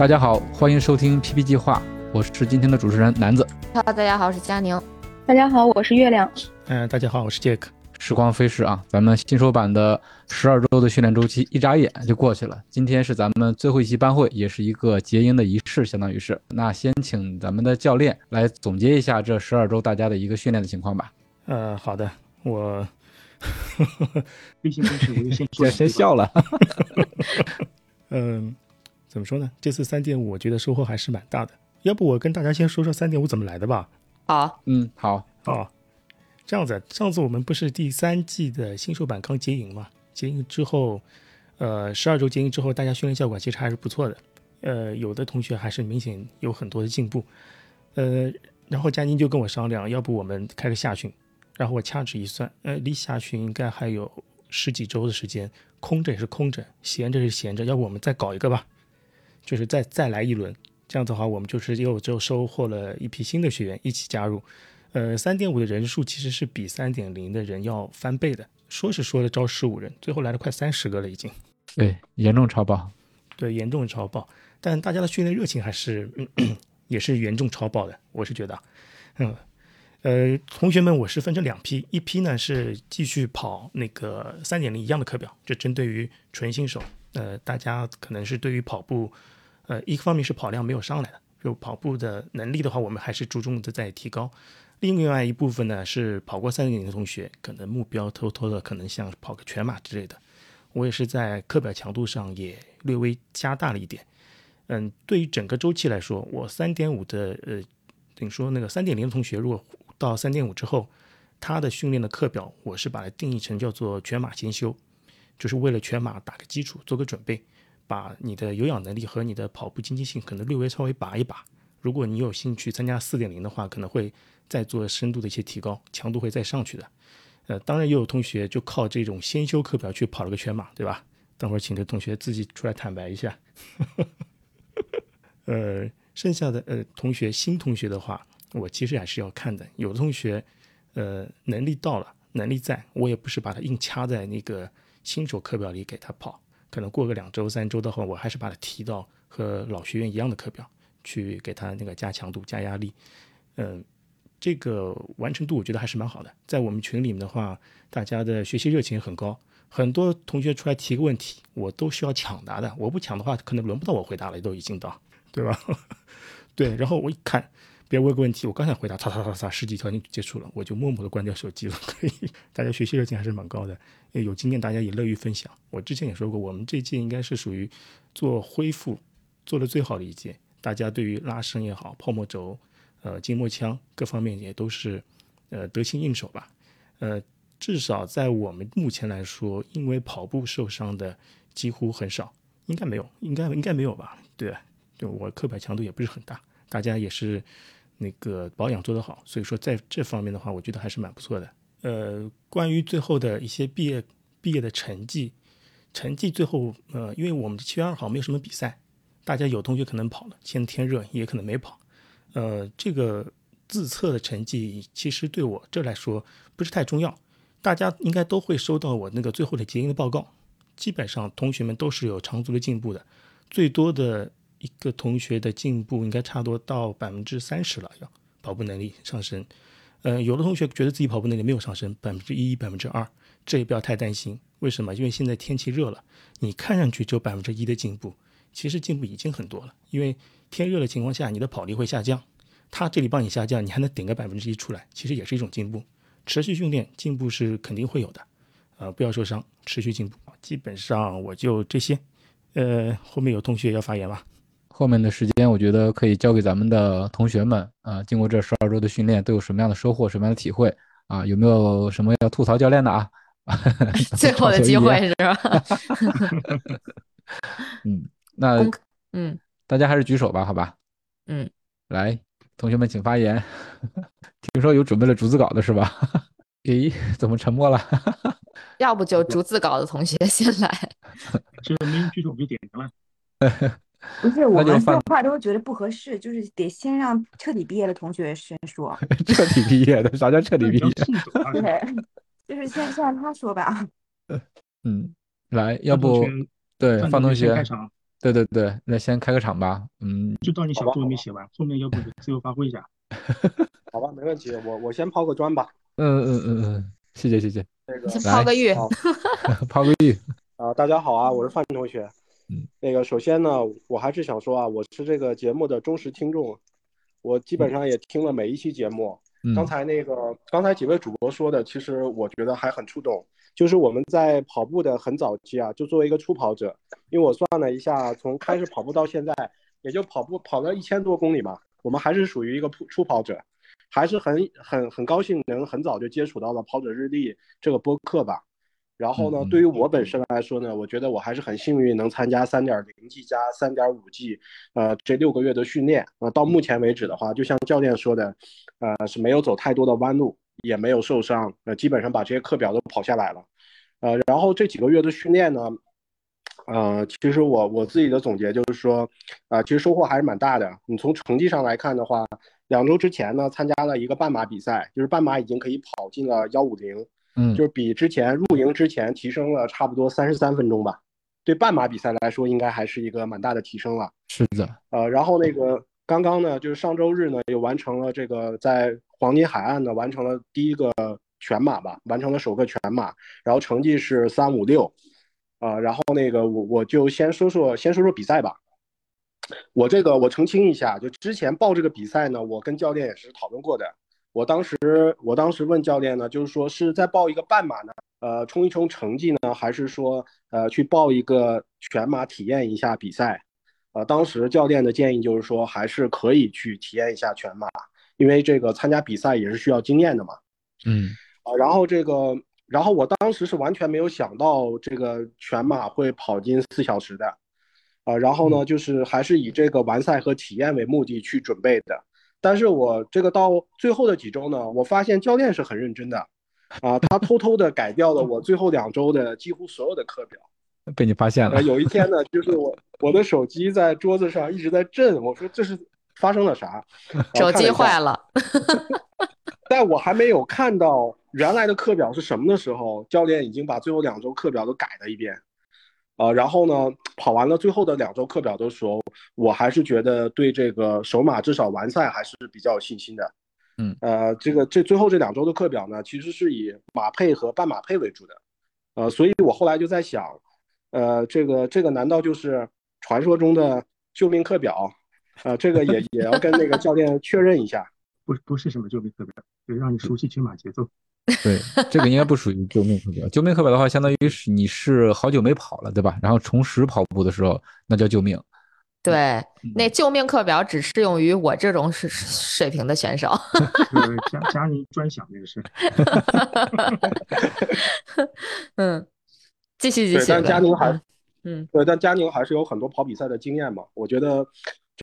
大家好，欢迎收听 PP 计划，我是今天的主持人南子。哈，大家好，我是佳宁。大家好，我是月亮。嗯，大家好，我是杰克。时光飞逝啊，咱们新手版的十二周的训练周期一眨眼就过去了。今天是咱们最后一期班会，也是一个结营的仪式，相当于是。那先请咱们的教练来总结一下这十二周大家的一个训练的情况吧。呃，好的，我，毕竟是我就先说，先笑了。嗯。怎么说呢？这次三点五，我觉得收获还是蛮大的。要不我跟大家先说说三点五怎么来的吧？好，嗯，好，哦，这样子。上次我们不是第三季的新手版刚结营嘛？结营之后，呃，十二周结营之后，大家训练效果其实还是不错的。呃，有的同学还是明显有很多的进步。呃，然后佳宁就跟我商量，要不我们开个下训。然后我掐指一算，呃，离下训应该还有十几周的时间，空着也是空着，闲着是闲着，要不我们再搞一个吧？就是再再来一轮，这样的话，我们就是又就收获了一批新的学员一起加入。呃，三点五的人数其实是比三点零的人要翻倍的，说是说的招十五人，最后来了快三十个了已经。对，严重超爆。对，严重超爆。但大家的训练热情还是也是严重超爆的，我是觉得。嗯，呃，同学们，我是分成两批，一批呢是继续跑那个三点零一样的课表，就针对于纯新手。呃，大家可能是对于跑步，呃，一个方面是跑量没有上来的，就跑步的能力的话，我们还是注重的在提高。另外一部分呢，是跑过三点零的同学，可能目标偷偷的可能像跑个全马之类的。我也是在课表强度上也略微加大了一点。嗯，对于整个周期来说，我三点五的呃，等于说那个三点零的同学，如果到三点五之后，他的训练的课表，我是把它定义成叫做全马先修。就是为了全马打个基础，做个准备，把你的有氧能力和你的跑步经济性可能略微稍微拔一拔。如果你有兴趣参加四点零的话，可能会再做深度的一些提高，强度会再上去的。呃，当然也有同学就靠这种先修课表去跑了个全马，对吧？等会儿请这同学自己出来坦白一下。呃，剩下的呃同学新同学的话，我其实还是要看的。有的同学呃能力到了，能力在，我也不是把他硬掐在那个。新手课表里给他跑，可能过个两周三周的话，我还是把他提到和老学员一样的课表去给他那个加强度、加压力。嗯，这个完成度我觉得还是蛮好的。在我们群里面的话，大家的学习热情很高，很多同学出来提个问题，我都需要抢答的。我不抢的话，可能轮不到我回答了，都已经到，对吧？对，然后我一看。别问个问题，我刚想回答，擦擦擦擦，十几条就结束了，我就默默的关掉手机了。可以，大家学习热情还是蛮高的，有经验大家也乐于分享。我之前也说过，我们这届应该是属于做恢复做的最好的一届，大家对于拉伸也好，泡沫轴、呃筋膜枪各方面也都是呃得心应手吧。呃，至少在我们目前来说，因为跑步受伤的几乎很少，应该没有，应该应该没有吧？对，对我课表强度也不是很大，大家也是。那个保养做得好，所以说在这方面的话，我觉得还是蛮不错的。呃，关于最后的一些毕业毕业的成绩，成绩最后呃，因为我们七月二号没有什么比赛，大家有同学可能跑了，现在天热也可能没跑。呃，这个自测的成绩其实对我这来说不是太重要，大家应该都会收到我那个最后的结营的报告，基本上同学们都是有长足的进步的，最多的。一个同学的进步应该差不多到百分之三十了，要跑步能力上升。呃，有的同学觉得自己跑步能力没有上升，百分之一、百分之二，这也不要太担心。为什么？因为现在天气热了，你看上去只有百分之一的进步，其实进步已经很多了。因为天热的情况下，你的跑力会下降，他这里帮你下降，你还能顶个百分之一出来，其实也是一种进步。持续训练进步是肯定会有的，呃，不要受伤，持续进步。基本上我就这些。呃，后面有同学要发言吗？后面的时间，我觉得可以交给咱们的同学们啊。经过这十二周的训练，都有什么样的收获，什么样的体会啊？有没有什么要吐槽教练的啊？最后的机会是吧？嗯，那嗯大家还是举手吧，好吧？嗯，来，同学们请发言。听说有准备了逐字稿的是吧？咦，怎么沉默了？要不就逐字稿的同学先来。这没人举手就点名了。不是，我们说话都觉得不合适，就是得先让彻底毕业的同学先说。彻底毕业的？啥叫彻底毕业？对，就是先先让他说吧。嗯，来，要不范同学对范范同学开，场，对对对，那先开个场吧。嗯，就当你小作文没写完，后面要不就自由发挥一下。好吧，没问题，我我先抛个砖吧。嗯嗯嗯嗯，谢谢谢谢，那个抛个玉，抛个玉。啊、大家好啊，我是范同学。嗯，那个首先呢，我还是想说啊，我是这个节目的忠实听众，我基本上也听了每一期节目。嗯，刚才那个刚才几位主播说的，其实我觉得还很触动。就是我们在跑步的很早期啊，就作为一个初跑者，因为我算了一下，从开始跑步到现在，也就跑步跑了一千多公里嘛，我们还是属于一个初初跑者，还是很很很高兴能很早就接触到了跑者日历这个播客吧。然后呢对于我本身来说呢，我觉得我还是很幸运能参加三点零 G 加三点五 G，呃，这六个月的训练啊、呃，到目前为止的话，就像教练说的，呃，是没有走太多的弯路，也没有受伤，呃，基本上把这些课表都跑下来了，呃，然后这几个月的训练呢，呃，其实我我自己的总结就是说，啊、其实收获还是蛮大的。你从成绩上来看的话，两周之前呢，参加了一个半马比赛，就是半马已经可以跑进了幺五零，嗯就是比之前入营之前提升了差不多三十三分钟吧。对半马比赛来说，应该还是一个蛮大的提升了。是的，呃，然后那个刚刚呢，就是上周日呢，又完成了这个在黄金海岸呢完成了第一个全马吧，完成了首个全马，然后成绩是三五六，啊，然后那个我我就先说说先说说比赛吧。我这个我澄清一下，就之前报这个比赛呢，我跟教练也是讨论过的。我当时我当时问教练呢，就是说是在报一个半马呢，呃，冲一冲成绩呢，还是说呃去报一个全马体验一下比赛？呃，当时教练的建议就是说，还是可以去体验一下全马，因为这个参加比赛也是需要经验的嘛。嗯啊，然后这个，然后我当时是完全没有想到这个全马会跑进四小时的，啊，然后呢，就是还是以这个完赛和体验为目的去准备的。但是我这个到最后的几周呢，我发现教练是很认真的，啊，他偷偷的改掉了我最后两周的几乎所有的课表。被你发现了呃，。有一天呢，就是我 我的手机在桌子上一直在震，我说这是发生了啥？手机坏了，在我还没有看到原来的课表是什么的时候，教练已经把最后两周课表都改了一遍。呃，然后呢，跑完了最后的两周课表的时候，我还是觉得对这个首马至少完赛还是比较有信心的。嗯，呃，这个这最后这两周的课表呢，其实是以马配和半马配为主的。呃，所以我后来就在想，呃，这个这个难道就是传说中的救命课表？呃，这个也 也要跟那个教练确认一下。不不是什么救命课表，就是让你熟悉全马节奏。对，这个应该不属于救命课表。救命课表的话，相当于是你是好久没跑了，对吧？然后重拾跑步的时候，那叫救命。对，那救命课表只适用于我这种水 水平的选手。呃，佳佳宁专享那个是。嗯，继续继对，续。但佳宁还嗯嗯对，但佳宁还是有很多跑比赛的经验嘛。我觉得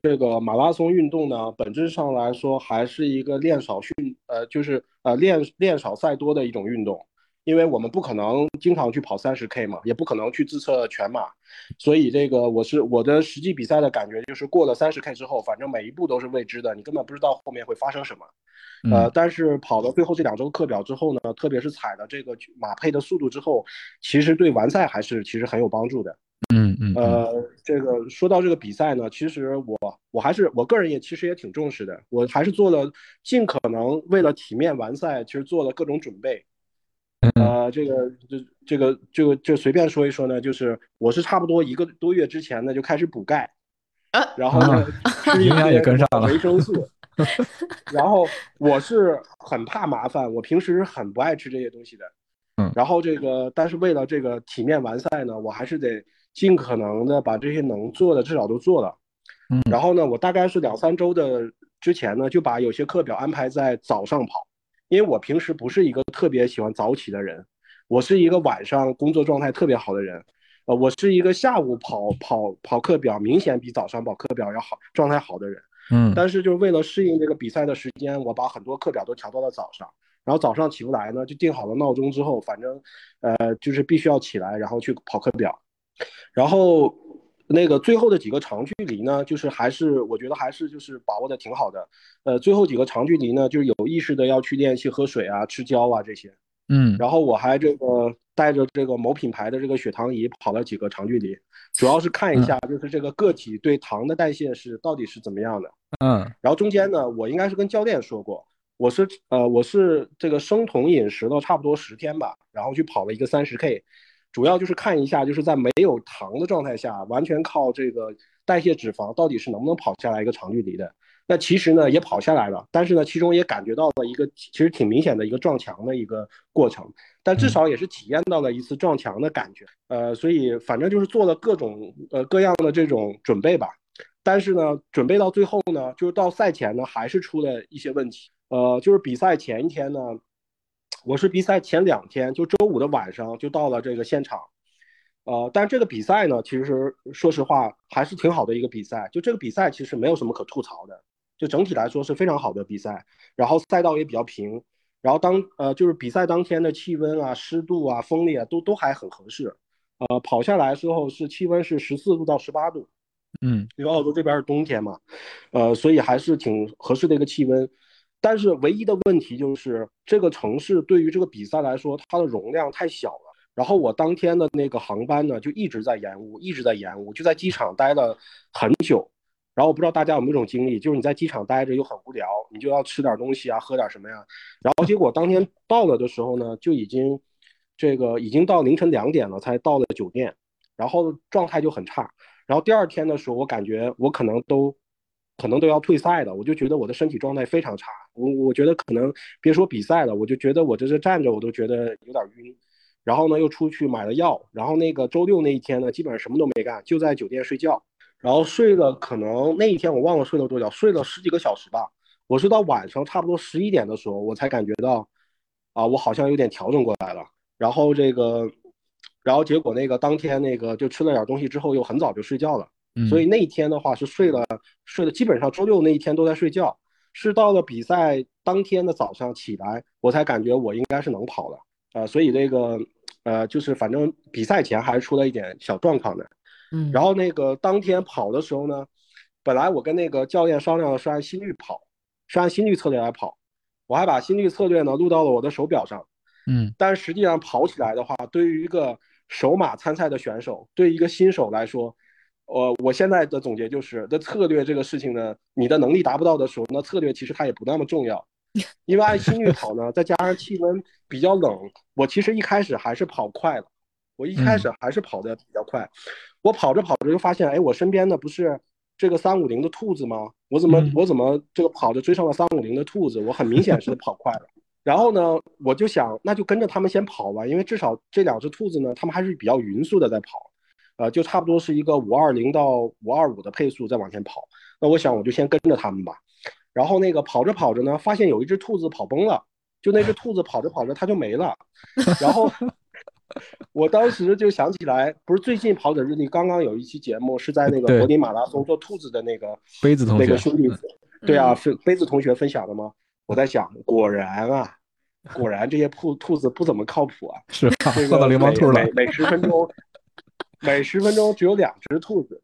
这个马拉松运动呢，本质上来说还是一个练少训，呃，就是呃练练少赛多的一种运动。因为我们不可能经常去跑三十 K 嘛，也不可能去自测全马，所以这个我是我的实际比赛的感觉就是过了三十 K 之后，反正每一步都是未知的，你根本不知道后面会发生什么。呃，但是跑到最后这两周课表之后呢，特别是踩了这个马配的速度之后，其实对完赛还是其实很有帮助的。嗯嗯呃，这个说到这个比赛呢，其实我我还是我个人也其实也挺重视的，我还是做了尽可能为了体面完赛，其实做了各种准备。呃，这个这这个这个就随便说一说呢，就是我是差不多一个多月之前呢就开始补钙，然后呢吃营养也跟上了维生素，然后我是很怕麻烦，我平时是很不爱吃这些东西的。嗯，然后这个，但是为了这个体面完赛呢，我还是得尽可能的把这些能做的至少都做了。嗯，然后呢，我大概是两三周的之前呢，就把有些课表安排在早上跑，因为我平时不是一个特别喜欢早起的人，我是一个晚上工作状态特别好的人，呃，我是一个下午跑跑跑课表明显比早上跑课表要好状态好的人。嗯，但是就是为了适应这个比赛的时间，我把很多课表都调到了早上，然后早上起不来呢，就定好了闹钟之后，反正，呃，就是必须要起来，然后去跑课表，然后那个最后的几个长距离呢，就是还是我觉得还是就是把握的挺好的，呃，最后几个长距离呢，就是有意识的要去练习喝水啊、吃胶啊这些，嗯，然后我还这个带着这个某品牌的这个血糖仪跑了几个长距离，主要是看一下就是这个个体对糖的代谢是到底是怎么样的。嗯，然后中间呢，我应该是跟教练说过，我是呃我是这个生酮饮食了差不多十天吧，然后去跑了一个三十 K，主要就是看一下就是在没有糖的状态下，完全靠这个代谢脂肪到底是能不能跑下来一个长距离的。那其实呢也跑下来了，但是呢其中也感觉到了一个其实挺明显的一个撞墙的一个过程，但至少也是体验到了一次撞墙的感觉。呃，所以反正就是做了各种呃各样的这种准备吧。但是呢，准备到最后呢，就是到赛前呢，还是出了一些问题。呃，就是比赛前一天呢，我是比赛前两天，就周五的晚上就到了这个现场。呃，但这个比赛呢，其实说实话还是挺好的一个比赛。就这个比赛其实没有什么可吐槽的，就整体来说是非常好的比赛。然后赛道也比较平，然后当呃就是比赛当天的气温啊、湿度啊、风力啊都都还很合适。呃，跑下来之后是气温是十四度到十八度。嗯，因为澳洲这边是冬天嘛，呃，所以还是挺合适的一个气温。但是唯一的问题就是这个城市对于这个比赛来说，它的容量太小了。然后我当天的那个航班呢，就一直在延误，一直在延误，就在机场待了很久。然后我不知道大家有没有这种经历，就是你在机场待着又很无聊，你就要吃点东西啊，喝点什么呀。然后结果当天到了的时候呢，就已经这个已经到凌晨两点了才到了酒店，然后状态就很差。然后第二天的时候，我感觉我可能都，可能都要退赛了。我就觉得我的身体状态非常差。我我觉得可能别说比赛了，我就觉得我这是站着我都觉得有点晕。然后呢，又出去买了药。然后那个周六那一天呢，基本上什么都没干，就在酒店睡觉。然后睡了可能那一天我忘了睡了多久，睡了十几个小时吧。我是到晚上差不多十一点的时候，我才感觉到，啊，我好像有点调整过来了。然后这个。然后结果那个当天那个就吃了点东西之后又很早就睡觉了，所以那一天的话是睡了睡了基本上周六那一天都在睡觉，是到了比赛当天的早上起来我才感觉我应该是能跑的。啊，所以这个呃就是反正比赛前还是出了一点小状况的，嗯，然后那个当天跑的时候呢，本来我跟那个教练商量的是按心率跑，是按心率策略来跑，我还把心率策略呢录到了我的手表上，嗯，但实际上跑起来的话，对于一个首马参赛的选手，对一个新手来说，呃，我现在的总结就是，那策略这个事情呢，你的能力达不到的时候，那策略其实它也不那么重要，因为按心率跑呢，再加上气温比较冷，我其实一开始还是跑快了，我一开始还是跑的比较快，我跑着跑着就发现，哎，我身边的不是这个三五零的兔子吗？我怎么我怎么这个跑着追上了三五零的兔子？我很明显是跑快了。然后呢，我就想，那就跟着他们先跑吧，因为至少这两只兔子呢，他们还是比较匀速的在跑，呃，就差不多是一个五二零到五二五的配速在往前跑。那我想，我就先跟着他们吧。然后那个跑着跑着呢，发现有一只兔子跑崩了，就那只兔子跑着跑着它就没了。然后 我当时就想起来，不是最近跑者日历刚刚有一期节目是在那个柏林马拉松做兔子的那个杯子同学那个兄弟，对啊，是杯子同学分享的吗？我在想，果然啊。果然这些兔兔子不怎么靠谱啊！是喝到流氓兔了。每每十分钟，每十分钟只有两只兔子，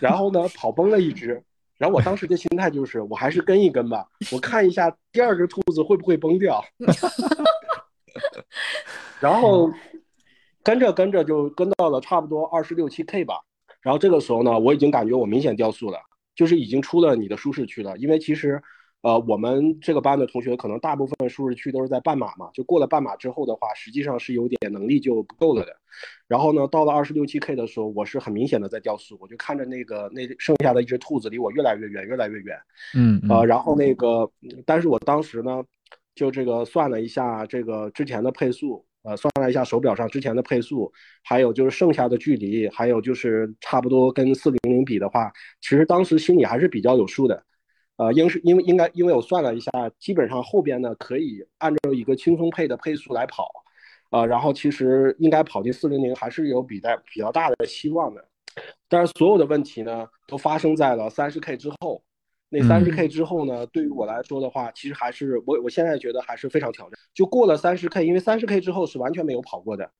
然后呢 跑崩了一只，然后我当时的心态就是，我还是跟一跟吧，我看一下第二只兔子会不会崩掉。然后跟着跟着就跟到了差不多二十六七 K 吧，然后这个时候呢，我已经感觉我明显掉速了，就是已经出了你的舒适区了，因为其实。呃，我们这个班的同学可能大部分舒适区都是在半马嘛，就过了半马之后的话，实际上是有点能力就不够了的。然后呢，到了二十六七 K 的时候，我是很明显的在掉速，我就看着那个那剩下的一只兔子离我越来越远，越来越远。嗯，呃，然后那个，但是我当时呢，就这个算了一下这个之前的配速，呃，算了一下手表上之前的配速，还有就是剩下的距离，还有就是差不多跟四零零比的话，其实当时心里还是比较有数的。呃，应是因为应该，因为我算了一下，基本上后边呢可以按照一个轻松配的配速来跑，呃，然后其实应该跑进四零零还是有比在比较大的希望的。但是所有的问题呢，都发生在了三十 K 之后。那三十 K 之后呢，对于我来说的话，其实还是我我现在觉得还是非常挑战。就过了三十 K，因为三十 K 之后是完全没有跑过的。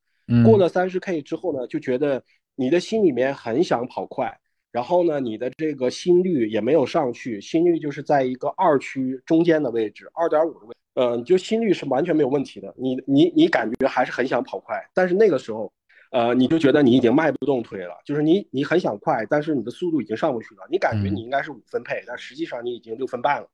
过了三十 K 之后呢，就觉得你的心里面很想跑快，然后呢，你的这个心率也没有上去，心率就是在一个二区中间的位置，二点五的位，嗯，就心率是完全没有问题的。你你你感觉还是很想跑快，但是那个时候。呃，你就觉得你已经迈不动腿了，就是你你很想快，但是你的速度已经上不去了。你感觉你应该是五分配，但实际上你已经六分半了，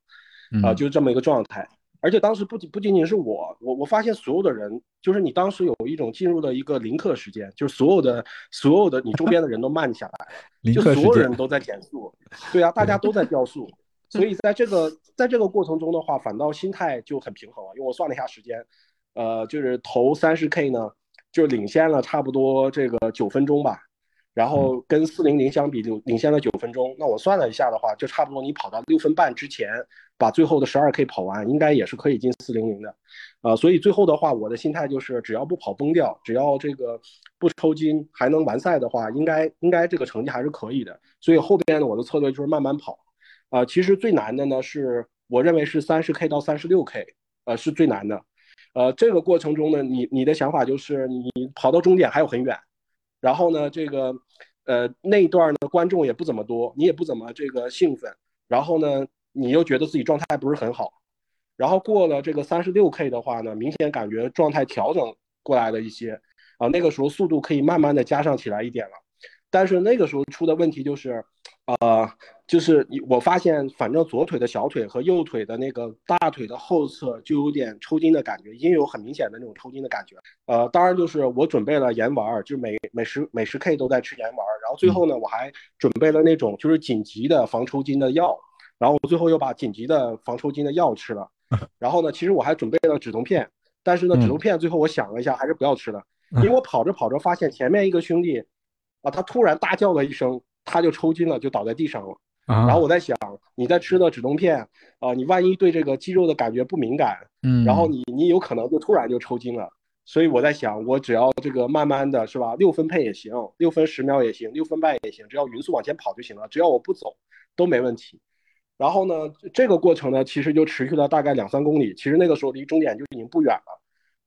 啊，就是这么一个状态。而且当时不仅不仅仅是我，我我发现所有的人，就是你当时有一种进入了一个零刻时间，就是所有的所有的你周边的人都慢下来，就所有人都在减速，对啊，大家都在掉速，所以在这个在这个过程中的话，反倒心态就很平衡了。因为我算了一下时间，呃，就是头三十 K 呢。就领先了差不多这个九分钟吧，然后跟四零零相比，领领先了九分钟。那我算了一下的话，就差不多你跑到六分半之前，把最后的十二 K 跑完，应该也是可以进四零零的，啊，所以最后的话，我的心态就是，只要不跑崩掉，只要这个不抽筋，还能完赛的话，应该应该这个成绩还是可以的。所以后边呢，我的策略就是慢慢跑，啊，其实最难的呢是，我认为是三十 K 到三十六 K，呃，是最难的。呃，这个过程中呢，你你的想法就是你跑到终点还有很远，然后呢，这个呃那一段呢观众也不怎么多，你也不怎么这个兴奋，然后呢你又觉得自己状态不是很好，然后过了这个三十六 K 的话呢，明显感觉状态调整过来了一些，啊那个时候速度可以慢慢的加上起来一点了，但是那个时候出的问题就是。呃，就是你，我发现反正左腿的小腿和右腿的那个大腿的后侧就有点抽筋的感觉，已经有很明显的那种抽筋的感觉。呃，当然就是我准备了盐丸，就每每十每十 K 都在吃盐丸，然后最后呢，我还准备了那种就是紧急的防抽筋的药，然后我最后又把紧急的防抽筋的药吃了。然后呢，其实我还准备了止痛片，但是呢，止痛片最后我想了一下，还是不要吃了，因为我跑着跑着发现前面一个兄弟，啊，他突然大叫了一声。他就抽筋了，就倒在地上了。然后我在想，你在吃的止痛片啊，你万一对这个肌肉的感觉不敏感，嗯，然后你你有可能就突然就抽筋了。所以我在想，我只要这个慢慢的是吧，六分配也行，六分十秒也行，六分半也行，只要匀速往前跑就行了，只要我不走都没问题。然后呢，这个过程呢，其实就持续了大概两三公里，其实那个时候离终点就已经不远了。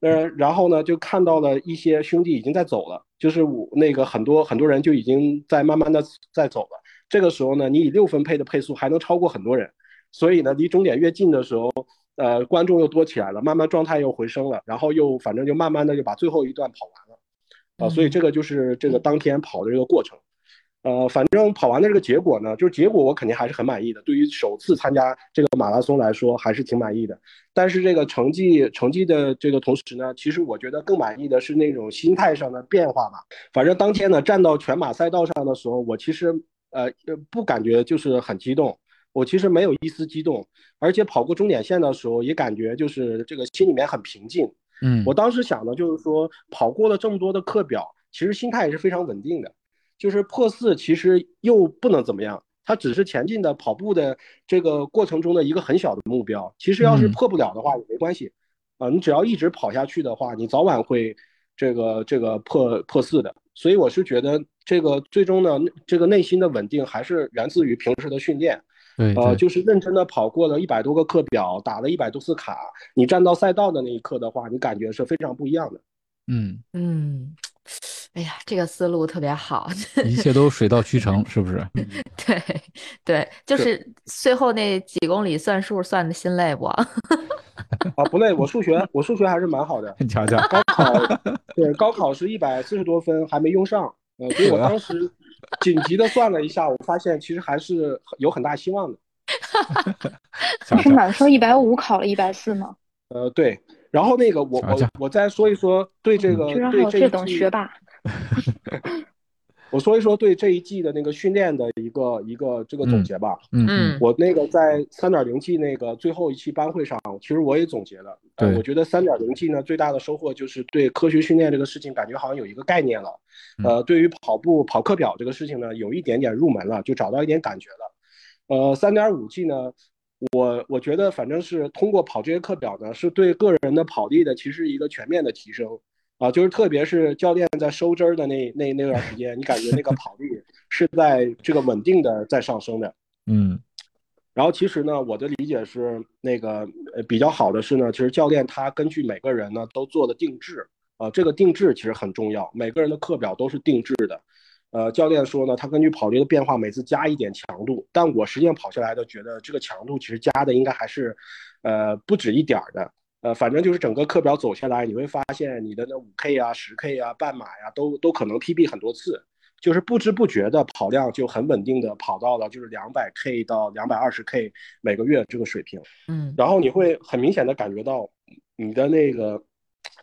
嗯，然后呢，就看到了一些兄弟已经在走了，就是我那个很多很多人就已经在慢慢的在走了。这个时候呢，你以六分配的配速还能超过很多人，所以呢，离终点越近的时候，呃，观众又多起来了，慢慢状态又回升了，然后又反正就慢慢的就把最后一段跑完了，啊，所以这个就是这个当天跑的这个过程。呃，反正跑完的这个结果呢，就是结果我肯定还是很满意的。对于首次参加这个马拉松来说，还是挺满意的。但是这个成绩成绩的这个同时呢，其实我觉得更满意的是那种心态上的变化吧。反正当天呢，站到全马赛道上的时候，我其实呃不感觉就是很激动，我其实没有一丝激动，而且跑过终点线的时候也感觉就是这个心里面很平静。嗯，我当时想的就是说，跑过了这么多的课表，其实心态也是非常稳定的。就是破四，其实又不能怎么样，它只是前进的跑步的这个过程中的一个很小的目标。其实要是破不了的话也没关系，啊，你只要一直跑下去的话，你早晚会这个这个破破四的。所以我是觉得这个最终呢，这个内心的稳定还是源自于平时的训练，对呃，就是认真的跑过了一百多个课表，打了一百多次卡，你站到赛道的那一刻的话，你感觉是非常不一样的。嗯嗯。哎呀，这个思路特别好，一切都水到渠成，是不是？对对，就是最后那几公里算数算的心累不？啊，不累，我数学我数学还是蛮好的。你瞧瞧，高考对高考是一百四十多分，还没用上。呃，所以我当时紧急的算了一下，我发现其实还是有很大希望的。不是满分一百五，考了一百四吗？呃，对。然后那个我我我再说一说对这个对这等学霸，我说一说对这一季的那个训练的一个一个这个总结吧。嗯嗯，我那个在三点零 G 那个最后一期班会上，其实我也总结了。对，我觉得三点零 G 呢最大的收获就是对科学训练这个事情感觉好像有一个概念了。呃，对于跑步跑课表这个事情呢，有一点点入门了，就找到一点感觉了。呃，三点五 G 呢。我我觉得反正是通过跑这些课表呢，是对个人的跑力的其实一个全面的提升。啊，就是特别是教练在收针儿的那那那段时间，你感觉那个 跑力是在这个稳定的在上升的。嗯然后其实呢，我的理解是那个呃比较好的是呢，其实教练他根据每个人呢都做了定制，啊、这个定制其实很重要，每个人的课表都是定制的。呃，教练说呢，他根据跑力的变化，每次加一点强度，但我实际上跑下来的觉得这个强度其实加的应该还是，呃，不止一点儿的。呃，反正就是整个课表走下来，你会发现你的那五 K 啊、十 K 啊、半马呀、都都可能 PB 很多次，就是不知不觉的跑量就很稳定的跑到了就是两百 K 到两百二十 K 每个月这个水平。嗯然后你会很明显的感觉到你的那个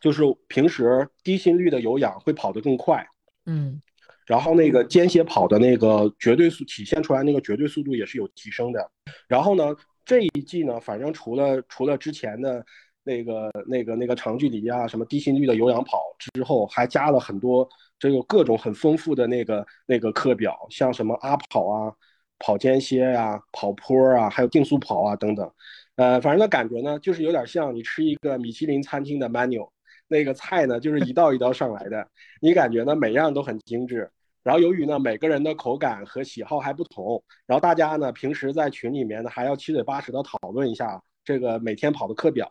就是平时低心率的有氧会跑得更快，嗯然后那个间歇跑的那个绝对速体现出来那个绝对速度也是有提升的。然后呢，这一季呢，反正除了除了之前的那个那个那个长距离啊，什么低心率的有氧跑之后，还加了很多这个各种很丰富的那个那个课表，像什么阿跑啊、跑间歇呀、跑坡啊，还有竞速跑啊等等。呃，反正的感觉呢，就是有点像你吃一个米其林餐厅的 menu，那个菜呢就是一道一道上来的，你感觉呢每样都很精致。然后由于呢每个人的口感和喜好还不同，然后大家呢平时在群里面呢还要七嘴八舌的讨论一下这个每天跑的课表，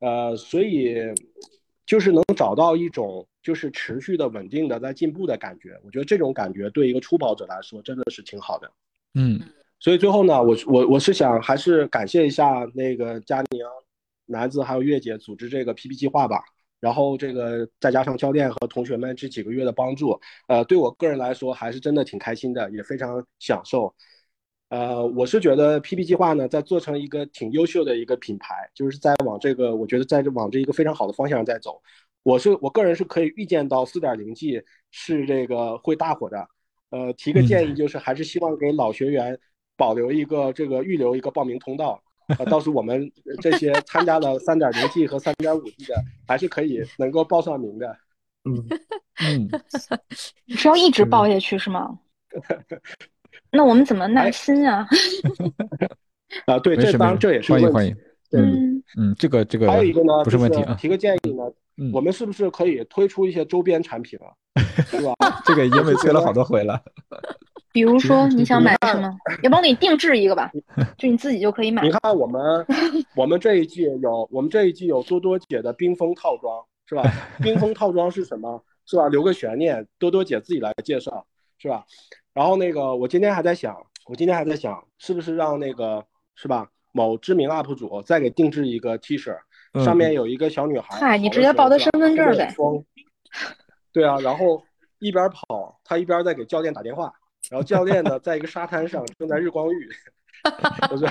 呃，所以就是能找到一种就是持续的稳定的在进步的感觉，我觉得这种感觉对一个初跑者来说真的是挺好的。嗯所以最后呢，我我我是想还是感谢一下那个佳宁、南子还有月姐组织这个 PP 计划吧。然后这个再加上教练和同学们这几个月的帮助，呃，对我个人来说还是真的挺开心的，也非常享受。呃，我是觉得 PP 计划呢，在做成一个挺优秀的一个品牌，就是在往这个，我觉得在这往这一个非常好的方向在走。我是我个人是可以预见到 4.0G 是这个会大火的。呃，提个建议就是，还是希望给老学员保留一个这个预留一个报名通道。呃，到时候我们这些参加了 3.0G 和 3.5G 的，还是可以能够报上名的。嗯，嗯，你是要一直报下去是吗？那我们怎么哎耐心啊？啊，对，这当然这也是欢迎问题。欢迎，对嗯嗯，这个这个还有一个呢，不是问题啊，提个建议呢，嗯我们是不是可以推出一些周边产品啊？是吧？这个也被催了好多回了。比如说你想买什么？要不我给你定制一个吧，就你自己就可以买你。看我们，我们这一季有，我们这一季有多多姐的冰封套装，是吧？冰封套装是什么？是吧？留个悬念，多多姐自己来介绍，是吧？然后那个，我今天还在想，我今天还在想，是不是让那个，是吧？某知名 UP 主再给定制一个 T 恤，嗯上面有一个小女孩。嗨你直接报她身份证呗呗。对啊，然后一边跑，他一边在给教练打电话，然后教练呢在一个沙滩上正在日光浴，我说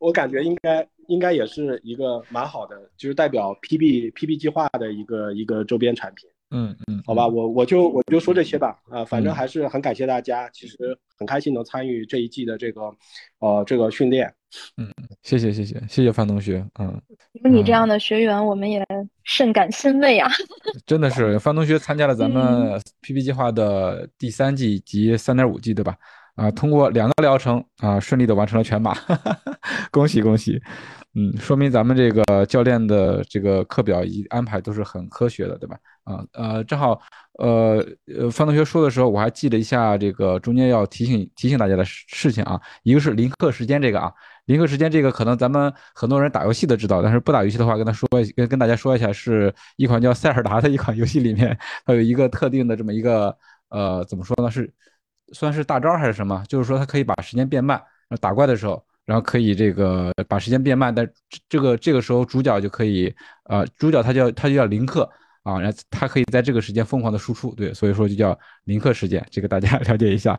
我感觉应该应该也是一个蛮好的，就是代表 PB PB 计划的一个一个周边产品。嗯嗯，好吧，我我就我就说这些吧，啊、反正嗯还是很感谢大家，其实很开心能参与这一季的这个，呃，这个训练。嗯谢谢谢谢谢谢范同学，嗯，有你这样的学员，我们也甚感欣慰啊！真的是范同学参加了咱们 PP 计划的第三季及三点五季，对吧？啊，通过两个疗程啊，顺利的完成了全马，恭喜恭喜！嗯，说明咱们这个教练的这个课表一安排都是很科学的，对吧？啊呃，正好呃呃，范同学说的时候，我还记了一下这个中间要提醒提醒大家的事事情啊，一个是临课时间这个啊，临课时间这个可能咱们很多人打游戏的知道，但是不打游戏的话，跟他说跟跟大家说一下，是一款叫塞尔达的一款游戏里面，它有一个特定的这么一个呃怎么说呢，是算是大招还是什么？就是说它可以把时间变慢，然后打怪的时候。然后可以这个把时间变慢，但这这个这个时候主角就可以，呃，主角他叫他就叫林克啊，然后他可以在这个时间疯狂的输出，对，所以说就叫林克时间，这个大家 了解一下，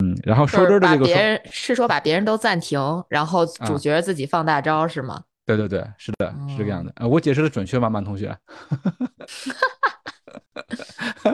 嗯，然后收就是针的这个别人是说把别人都暂停，然后啊主角自己放大招是吗？对对对，是的，是这个样哦的，呃，我解释的准确吗，曼同学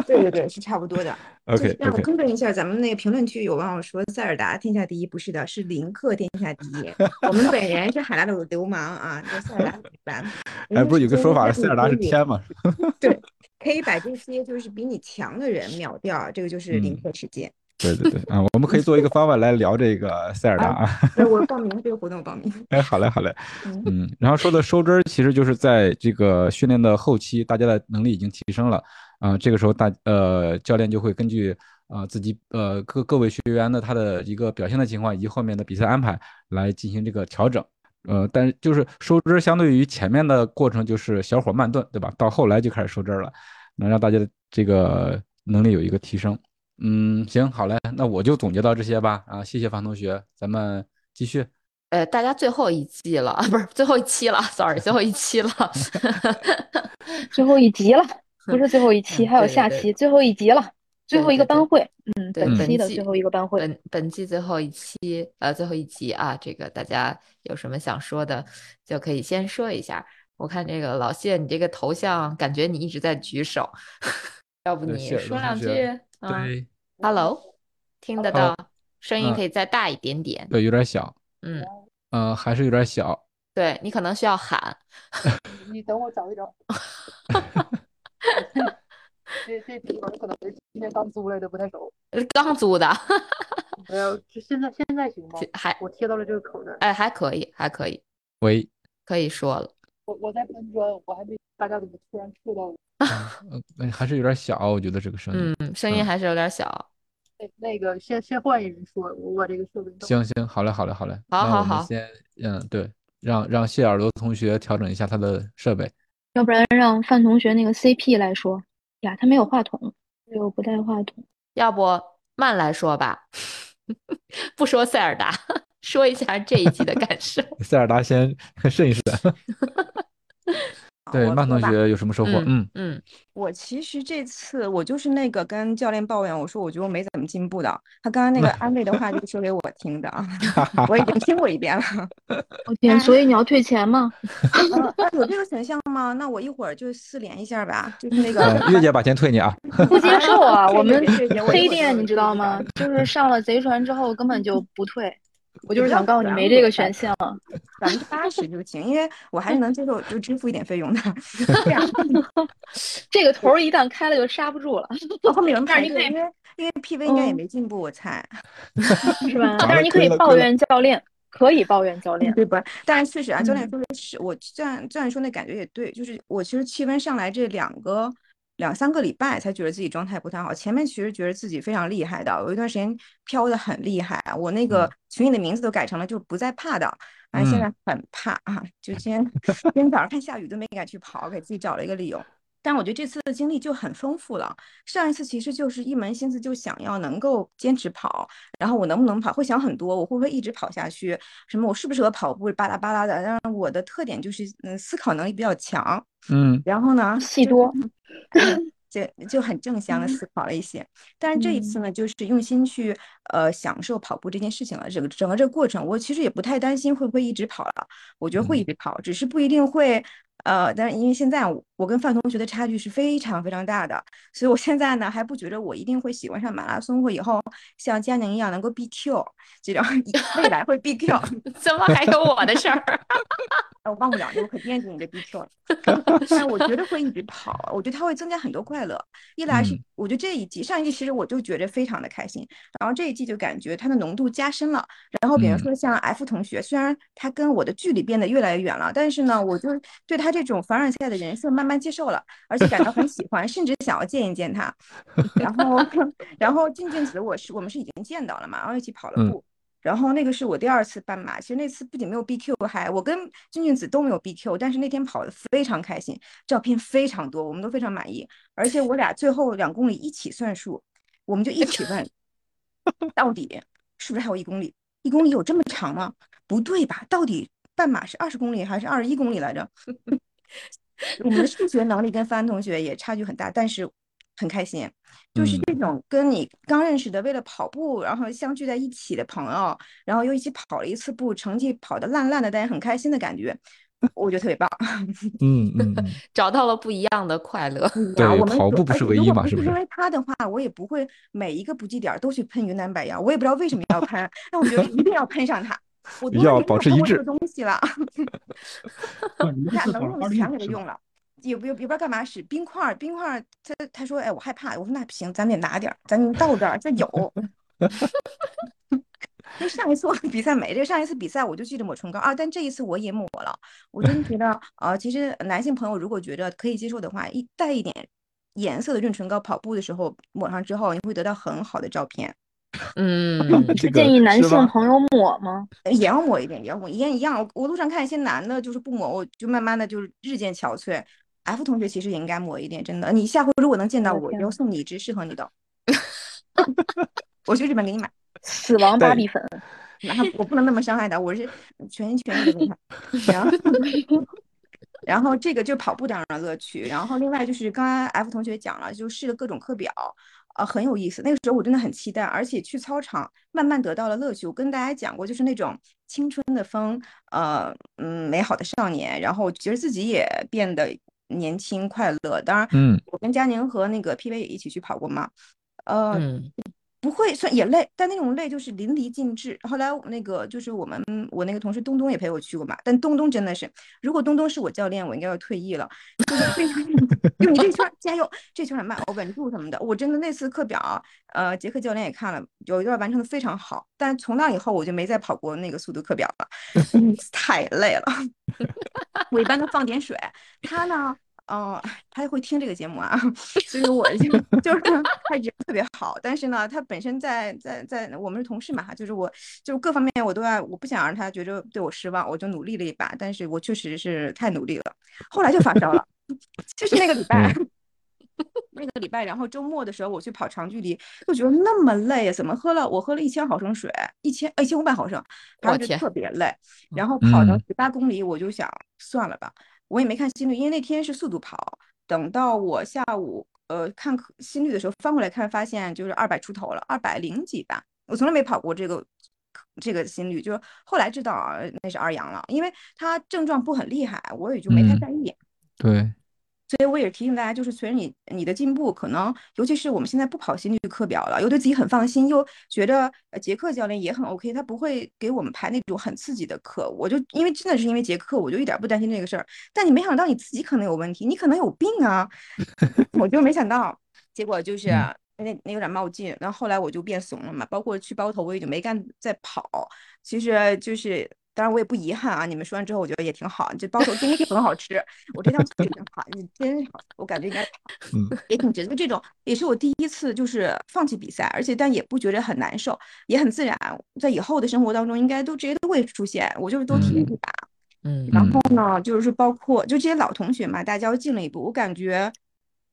对对对，是差不多的。就是？OK 让我更正一下，咱们那个评论区有网友说塞尔达天下第一，不是的，是林克天下第一。我们本人是海拉鲁流氓啊，这塞尔达一般。哎，不是有个说法是塞尔达是天。天吗？对，可以把这些就是比你强的人秒掉，这个就是林嗯克事件。对对对啊，我们可以做一个方案来聊这个塞尔达啊。哎我报名这个活动，我报名。哎，好嘞，好嘞，嗯嗯，然后说的收汁儿，其实就是在这个训练的后期，大家的能力已经提升了啊、这个时候大呃教练就会根据啊、自己呃各各位学员的他的一个表现的情况以及后面的比赛安排来进行这个调整。呃，但是就是收汁儿相对于前面的过程就是小火慢炖，对吧？到后来就开始收汁儿了，能让大家的这个能力有一个提升。嗯，行，好嘞，那我就总结到这些吧。啊，谢谢方同学，咱们继续。呃，大家最后一季了，不是最后一期了，sorry，最后一期了。最后一集了，不是最后一期，嗯还有对对下期，最后一集了，最后一个班会，嗯，对本期的最后一个班会。本本季最后一期，呃，最后一集啊，这个大家有什么想说的，就可以先说一下。我看这个老谢，你这个头像感觉你一直在举手，要不你说两句罗同学？嗯对，，Hello，听得 Hello 到，声音嗯可以再大一点点。对，有点小，嗯，呃，还是有点小。对你可能需要喊。你等我找一找。这这地方可能是今天刚租来的，不太熟。呃刚租的，没有，这现在现在行吗？还我贴到了这个口这儿。哎，还可以，还可以，喂，可以说了。我我在搬砖，我还没大家怎么突然 Q 到我？呃，还是有点小，我觉得这个声音。嗯，声音还是有点小。那那个先先换一人说，我把这个设备。行行，好嘞，好嘞，好嘞。好好好先，嗯，对，让让谢耳朵同学调整一下他的设备。要不然让范同学那个 CP 来说呀，他没有话筒，又不带话筒。要不慢来说吧，不说塞尔达，说一下这一季的感受。塞尔达先慎一慎。对，曼同学有什么收获？嗯嗯，我其实这次我就是那个跟教练抱怨，我说我觉得我没怎么进步的。他刚刚那个安慰的话就说给我听的啊 我已经听过一遍了。我天，所以你要退钱吗？啊有这个选项吗？那我一会儿就私联一下吧，就是那个呃，月姐把钱退你啊。不接受啊！我们黑店你知道吗？就是上了贼船之后根本就不退。我就是想告诉你没这个我选项。百分之八十就行，因为我还是能接受就支付一点费用的。这样，这个头儿一旦开了就刹不住了，我后面有 人排队，但是你可以因为因为 PV 应该也嗯没进步，我猜。是吧？但是你可以抱怨教练，可以抱怨教练。对吧？但是确实啊，教练嗯说的是，我虽然虽然说那感觉也对，就是我其实气温上来这两个两三个礼拜才觉得自己状态不太好，前面其实觉得自己非常厉害的，有一段时间飘的很厉害啊，我那个群里的名字都改成了就不再怕的，反正现在很怕啊，就今天今天早上看下雨都没敢去跑，给自己找了一个理由。但我觉得这次的经历就很丰富了。上一次其实就是一门心思就想要能够坚持跑，然后我能不能跑，会想很多，我会不会一直跑下去，什么我适不适合跑步，巴拉巴拉的。但是我的特点就是，嗯，思考能力比较强。嗯然后呢，就戏多，就就很正向的思考了一些。但是这一次呢，就是用心去呃享受跑步这件事情了。整个整个这个过程，我其实也不太担心会不会一直跑了，我觉得会一直跑，只是不一定会。呃，但是因为现在我我跟范同学的差距是非常非常大的，所以我现在呢还不觉得我一定会喜欢上马拉松，或以后像佳宁一样能够 BQ 这种 未来会 BQ。怎么还有我的事儿？我忘不了你，我可惦记你的 BQ 了。但是我觉得会一直跑，我觉得它会增加很多快乐。一来是嗯我觉得这一季上一季其实我就觉得非常的开心，然后这一季就感觉它的浓度加深了。然后比如嗯说像 F 同学，虽然他跟我的距离变得越来越远了，但是呢，我就对他这种凡尔赛的人设慢慢慢接受了，而且感到很喜欢，甚至想要见一见他。然后，然后静静子我是我们是已经见到了嘛，然后一起跑了嗯步。然后那个是我第二次半马，其实那次不仅没有 BQ，还我跟俊俊子都没有 BQ，但是那天跑的非常开心，照片非常多，我们都非常满意。而且我俩最后两公里一起算数，我们就一起问，到底是不是还有一公里？一公里有这么长吗？不对吧？到底半马是二十公里还是二十一公里来着？我们的数学能力跟范同学也差距很大，但是很开心。就是嗯这种跟你刚认识的，为了跑步然后相聚在一起的朋友，然后又一起跑了一次步，成绩跑得烂烂的，但是很开心的感觉，我觉得特别棒。嗯 找到了不一样的快乐。对我们跑步不是唯一嘛是不是因为他的话，我也不会每一个补给点儿都去喷云南白药，我也不知道为什么要喷，但我觉得一定要喷上它。我多要少年没有喷过这保持一致个东西了，不，你们俩这次跑了二十能用的全给他用了。也不也不知道干嘛使冰块儿，冰块儿，他他说，哎，我害怕。我说那不行，咱得拿点儿，咱到这儿这有。因为上一次我比赛没这，上一次比赛我就记得抹唇膏啊，但这一次我也抹了。我真的觉得，呃，其实男性朋友如果觉得可以接受的话，一带一点颜色的润唇膏，跑步的时候抹上之后，你会得到很好的照片。嗯，这个建议男性朋友抹吗？也要抹一点，也要抹，一样一样。我我路上看一些男的，就是不抹，我就慢慢的就是日渐憔悴。F 同学其实也应该抹一点，真的。你下回如果能见到我，我要送你一支适合你的。我去日本给你买，死亡芭比粉，然后我不能那么伤害他，我是全心全意的给他。然后，然后这个就跑步当然乐趣，然后另外就是刚刚 F 同学讲了，就试了各种课表，呃，很有意思。那个时候我真的很期待，而且去操场慢慢得到了乐趣。我跟大家讲过，就是那种青春的风，呃，嗯，美好的少年，然后觉得自己也变得年轻快乐。当然，嗯，我跟佳宁和那个 PV 也一起去跑过嘛，呃，嗯不会算也累，但那种累就是淋漓尽致。后来那个就是我们我那个同事东东也陪我去过嘛，但东东真的是，如果东东是我教练，我应该要退役了。就是非常，就你这圈儿加油，这圈儿很慢，我稳住什么的。我真的那次课表，呃，杰克教练也看了，有一段完成的非常好，但从那以后我就没再跑过那个速度课表了，太累了。我一般都放点水，他呢。哦，他会听这个节目啊，所以我就就是他人特别好，但是呢，他本身在在在我们是同事嘛，就是我就各方面我都要，我不想让他觉得对我失望，我就努力了一把，但是我确实是太努力了，后来就发烧了，就是那个礼拜。那个礼拜，然后周末的时候我去跑长距离，就觉得那么累，怎么喝了我喝了一千毫升水，一千一千五百毫升，然后就特别累，然后跑到。嗯十八公里，我就想算了吧，我也没看心率，因为那天是速度跑。等到我下午呃看心率的时候，翻过来看，发现就是二百出头了，二百零几吧。我从来没跑过这个这个心率，就是后来知道啊那是二阳了，因为他症状不很厉害，我也就没太嗯在意。对，所以我也提醒大家，就是随着你你的进步，可能尤其是我们现在不跑心率课表了，又对自己很放心，又觉得呃杰克教练也很 OK，他不会给我们排那种很刺激的课。我就因为真的是因为杰克，我就一点不担心这个事儿。但你没想到你自己可能有问题，你可能有病啊！我就没想到，结果就是嗯那那有点冒进，然后后来我就变怂了嘛，包括去包头我也就没干再跑。其实就是，当然我也不遗憾啊。你们说完之后，我觉得也挺好，这包头东西很好吃，我这趟去也挺好，你真好，我感觉应该也挺值得。这种也是我第一次就是放弃比赛，而且但也不觉得很难受，也很自然，在以后的生活当中应该都这些都会出现，我就是多体验一把。嗯然后呢，就是包括就这些老同学嘛，大家又进了一步，我感觉，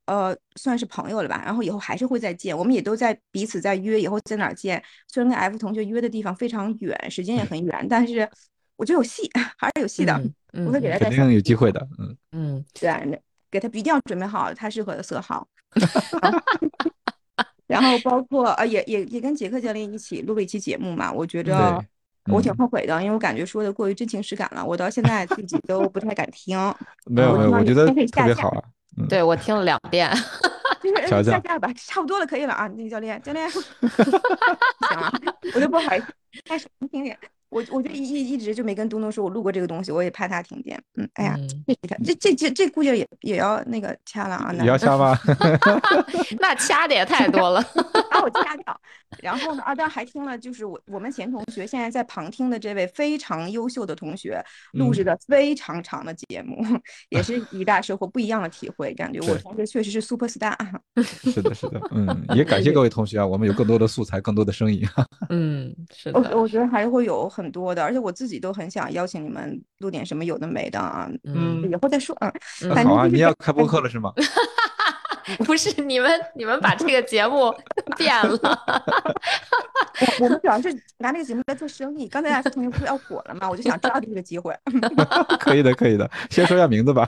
呃，算是朋友了吧。然后以后还是会再见，我们也都在彼此在约，以后在哪儿见。虽然跟 F 同学约的地方非常远，时间也很远，但是我觉得有戏，还是有戏的。嗯我会给他肯再定有机会的，嗯，嗯对，给他一定要准备好他适合的色号。然后包括呃，也也也跟杰克教练一起录了一期节目嘛，我觉着我挺嗯后悔的，因为我感觉说的过于真情实感了，我到现在自己都不太敢听。没有没有，我觉得特别好啊，嗯，对我听了两遍，就是下架吧，差不多了，可以了啊，那个教练，教练，行了，我就不好意思，开始听听。我我就一一一直就没跟东东说我录过这个东西，我也怕他听见。嗯，哎呀，嗯这这这这这估计也也要那个掐了啊，你要掐吗？那掐的也太多了。把我掐掉。然后呢，啊，当还听了，就是我我们前同学现在在旁听的这位非常优秀的同学录制的非常长的节目，也是一大收获，不一样的体会。感觉我同学确实是 super star。是的，是的，嗯，也感谢各位同学啊，我们有更多的素材，更多的声音。嗯，是我的，我觉得还会有很多的，而且我自己都很想邀请你们录点什么有的没的啊，嗯以后再说啊。嗯好啊，反正就是这你要开播课了是吗？不是你们你们把这个节目变了，我我们主要是拿这个节目在做生意。刚才 F 同学不是要火了吗，我就想抓住这个机会。可以的，可以的，先说一下名字吧。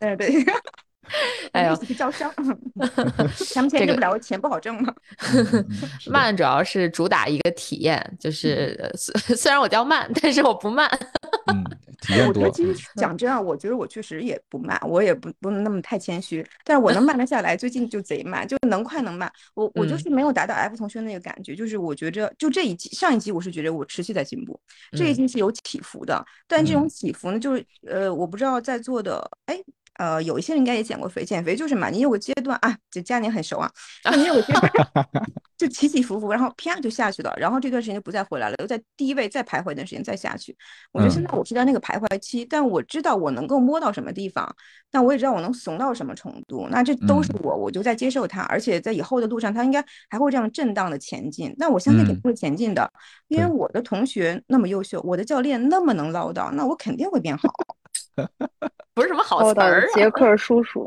对对，哎呦招商，他们钱挣不了，钱不好挣嘛。慢主要是主打一个体验，就是呃虽虽然我叫慢，但是我不慢。嗯，体验多我觉得。其实讲真啊，我觉得我确实也不慢，我也不不能那么太谦虚，但是我能慢得下来。最近就贼慢，就能快能慢。我我就嗯是没有达到 F 同学那个感觉，就是我觉着就这一季上一季我是觉得我持续在进步，这一嗯季是有起伏的，但这种嗯起伏呢，就是呃，我不知道在座的哎。呃，有一些人应该也减过肥，减肥就是嘛，你有个阶段啊，这佳宁很熟啊，就你有个阶段，就起起伏伏，然后啪就下去了，然后这段时间就不再回来了，又在低位再徘徊一段时间再下去。我觉得现在我是在那个徘徊期，但我知道我能够摸到什么地方，但我也知道我能怂到什么程度。那这都是我，我就在接受它，而且在以后的路上，它应该还会这样震荡的前进。那我相信肯定会前进的，因为我的同学那么优秀，我的教练那么能唠叨，那我肯定会变好。不是什么好词儿啊，杰克叔叔，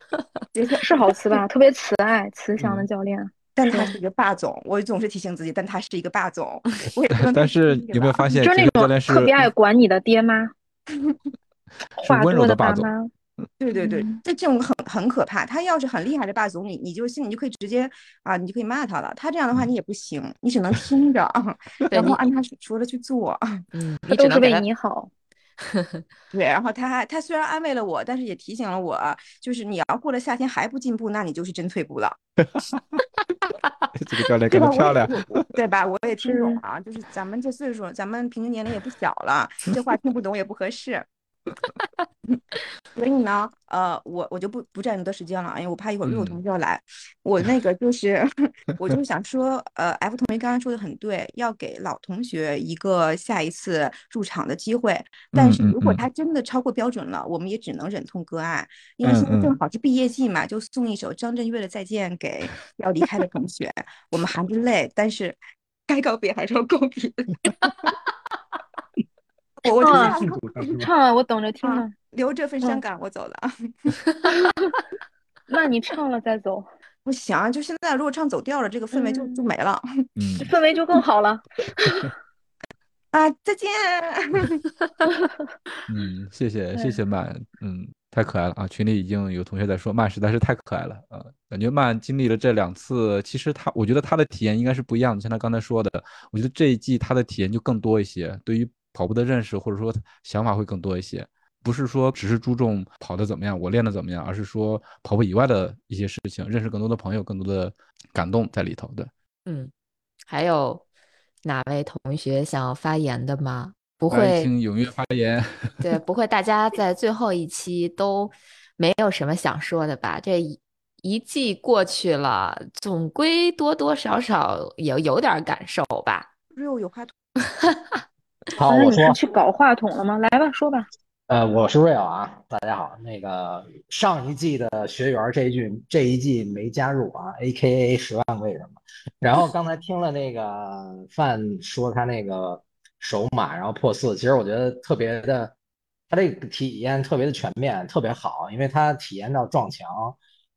杰克是好词吧？特别慈爱、慈祥的教练。但他是一个霸总，我总是提醒自己，但他是一个霸总。我也但是有没有发现，就是那种特别爱管你的爹妈，话多的爸妈。对对对，这这种很很可怕。他要是很厉害的霸总，你你就心里就可以直接啊，你就可以骂他了。他这样的话，你也不行，你只能听着，然后按他说的去做。嗯，都是为你好。对，然后他还他虽然安慰了我，但是也提醒了我，就是你要过了夏天还不进步，那你就是真退步了。这个教练干得漂亮，对吧？我也听懂啊，就是咱们这岁数，咱们平均年龄也不小了，这话听不懂也不合适。所以呢，呃，我我就不不占你的时间了，因为我怕一会儿又有同学要来。我那个就是，我就是想说，呃，F 同学刚刚说的很对，要给老同学一个下一次入场的机会。但是如果他真的超过标准了，我们也只能忍痛割爱，因为现在正好是毕业季嘛，就送一首张震岳的《再见》给要离开的同学。我们含着泪，但是该告别还是要告别。我唱唱了，我等着听呢。留这份伤感，我走了。那你唱了再走，不行。就现在，如果唱走调了，这个氛围就就没了。嗯，氛围就更好了。啊，再见。嗯，谢谢谢谢曼，嗯，太可爱了啊！群里已经有同学在说曼实在是太可爱了啊，感觉曼经历了这两次，其实他我觉得他的体验应该是不一样的。像他刚才说的，我觉得这一季他的体验就更多一些。对于跑步的认识或者说想法会更多一些，不是说只是注重跑的怎么样，我练的怎么样，而是说跑步以外的一些事情，认识更多的朋友，更多的感动在里头的。嗯，还有哪位同学想要发言的吗？不会，请踊跃发言。对，不会，大家在最后一期都没有什么想说的吧？这一一季过去了，总归多多少少也有点感受吧。肉有话筒。好，我说去搞话筒了吗？来吧，说吧。呃，我是 Real 啊，大家好。那个上一季的学员这一句这一季没加入啊，A.K.A 十万为什么？然后刚才听了那个范说他那个首马然后破四，其实我觉得特别的，他这个体验特别的全面，特别好，因为他体验到撞墙。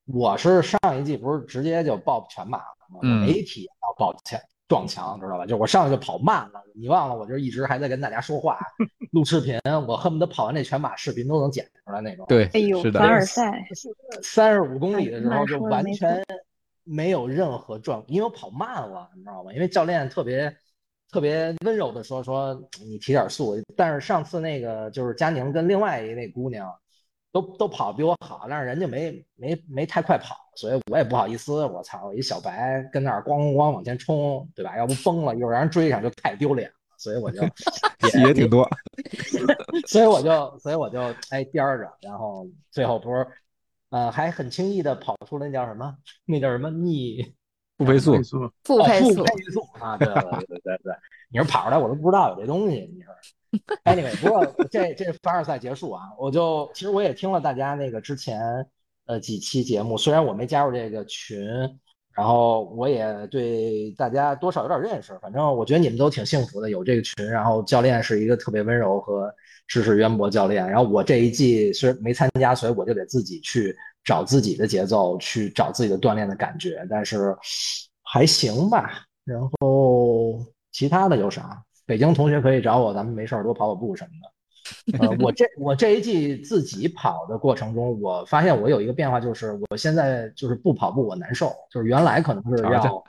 我是上一季不是直接就报全马了吗？没体验到爆全。撞墙，知道吧？就我上去就跑慢了，你忘了？我就一直还在跟大家说话，录视频，我恨不得跑完那全马视频都能剪出来那种。对，哎呦，是的。凡尔赛，三十五公里的时候就完全没有任何状，因为我跑慢了，你知道吗？因为教练特别特别温柔的说说你提点速，但是上次那个就是佳宁跟另外一位姑娘。都都跑比我好，但是人家没没没太快跑，所以我也不好意思。我操，我一小白跟那儿咣咣咣往前冲，对吧？要不崩了，一会儿让人追上就太丢脸了。所以我就 也挺多，所以我就所以我就哎颠着，然后最后不是呃还很轻易的跑出了那叫什么那叫什么逆负配速负配速啊？对对对对对，你说跑出来我都不知道有这东西，你说。Anyway，不过这这凡尔赛结束啊，我就其实我也听了大家那个之前呃几期节目，虽然我没加入这个群，然后我也对大家多少有点认识。反正我觉得你们都挺幸福的，有这个群，然后教练是一个特别温柔和知识渊博教练。然后我这一季虽然没参加，所以我就得自己去找自己的节奏，去找自己的锻炼的感觉，但是还行吧。然后其他的有啥？北京同学可以找我，咱们没事儿多跑跑步什么的。呃，我这我这一季自己跑的过程中，我发现我有一个变化，就是我现在就是不跑步我难受，就是原来可能是要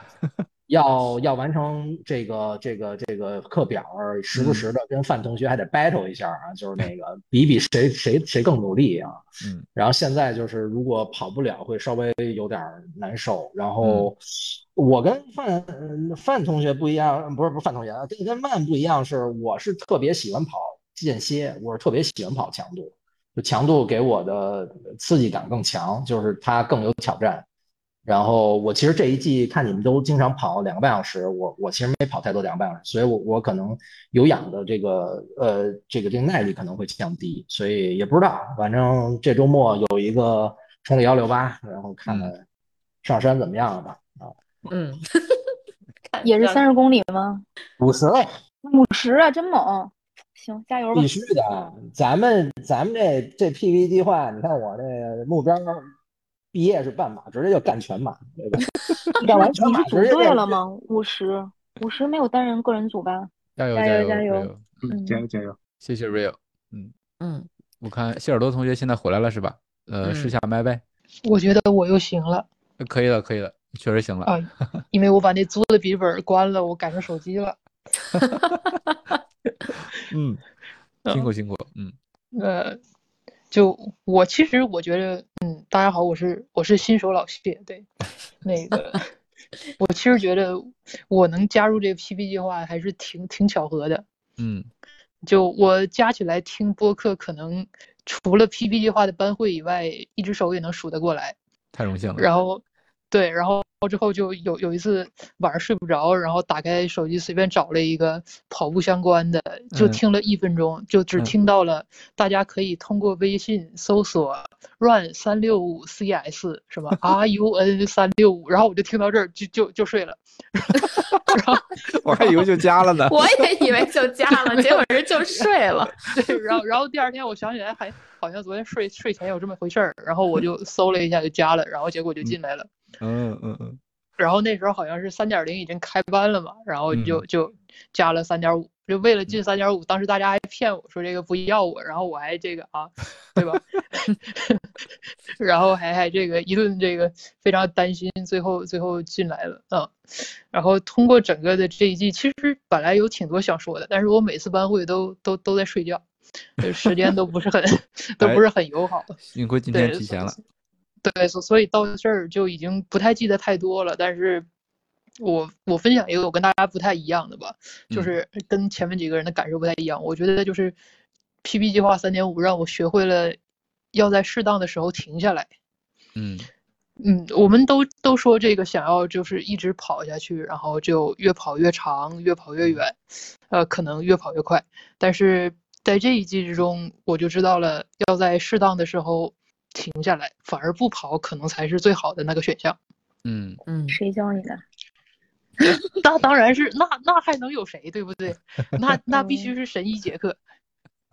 要要完成这个这个这个课表，时不时的跟范同学还得 battle 一下啊，就是那个比比谁谁谁更努力啊。嗯。然后现在就是如果跑不了，会稍微有点难受，然后。我跟范范同学不一样，不是不是范同学啊，跟跟曼不一样，是我是特别喜欢跑间歇，我是特别喜欢跑强度，就强度给我的刺激感更强，就是它更有挑战。然后我其实这一季看你们都经常跑两个半小时，我我其实没跑太多两个半小时，所以我我可能有氧的这个呃这个这个耐力可能会降低，所以也不知道，反正这周末有一个冲个幺六八，然后看看上山怎么样了吧啊，嗯，也是三十公里吗？五十五十啊，真猛！行，加油吧！必须的，咱们咱们这这 PP 计划，你看我这个目标，毕业是半马，直接就干全马，对吧？干完组直接就队了吗？五十，五十没有单人个人组吧？加油加油加油！油！嗯，加油加油！谢谢 Rio。嗯嗯，我看谢耳朵同学现在回来了是吧？呃，嗯试下麦呗。我觉得我又行了呃可以了，可以了，确实行了。啊，因为我把那租的笔记本关了，我改成手机了。嗯，辛苦辛苦。嗯呃，就我其实我觉得，嗯，大家好，我是我是新手老谢，对，那个我其实觉得我能加入这个 PP 计划还是挺挺巧合的。嗯就我加起来听播客，可能除了 PP 计划的班会以外，一只手也能数得过来。太荣幸了。然后，对，然后之后就有有一次晚上睡不着，然后打开手机随便找了一个跑步相关的，就嗯听了一分钟，就只嗯听到了大家可以通过微信搜索 run 三六五 cs 什么 r u n 三六五，然后我就听到这儿就就就睡了。然后我还以为就加了呢。我也以为就加了，结果人就睡了。对，然后然后第二天我想起来还好像昨天睡睡前有这么回事儿，然后我就搜了一下就加了，然后结果就进来了。嗯嗯嗯嗯然后那时候好像是三点零已经开班了嘛，然后就嗯就加了三点五，就为了进三点五，当时大家还骗我说这个不要我，然后我还这个啊，对吧？然后还还这个一顿这个非常担心，最后最后进来了啊。然后通过整个的这一季，其实本来有挺多想说的，但是我每次班会都都都在睡觉，就时间都不是很 都不是很友好。幸亏今天对提前了。对，所所以到这儿就已经不太记得太多了。但是我我分享一个我跟大家不太一样的吧，就嗯是跟前面几个人的感受不太一样。我觉得就是 PB 计划三点五让我学会了要在适当的时候停下来。嗯嗯，我们都都说这个想要就是一直跑下去，然后就越跑越长，越跑越远，呃，可能越跑越快。但是在这一季之中，我就知道了要在适当的时候停下来，反而不跑可能才是最好的那个选项。嗯嗯，谁教你的？那当然是，那那还能有谁，对不对？那那必须是神医杰克。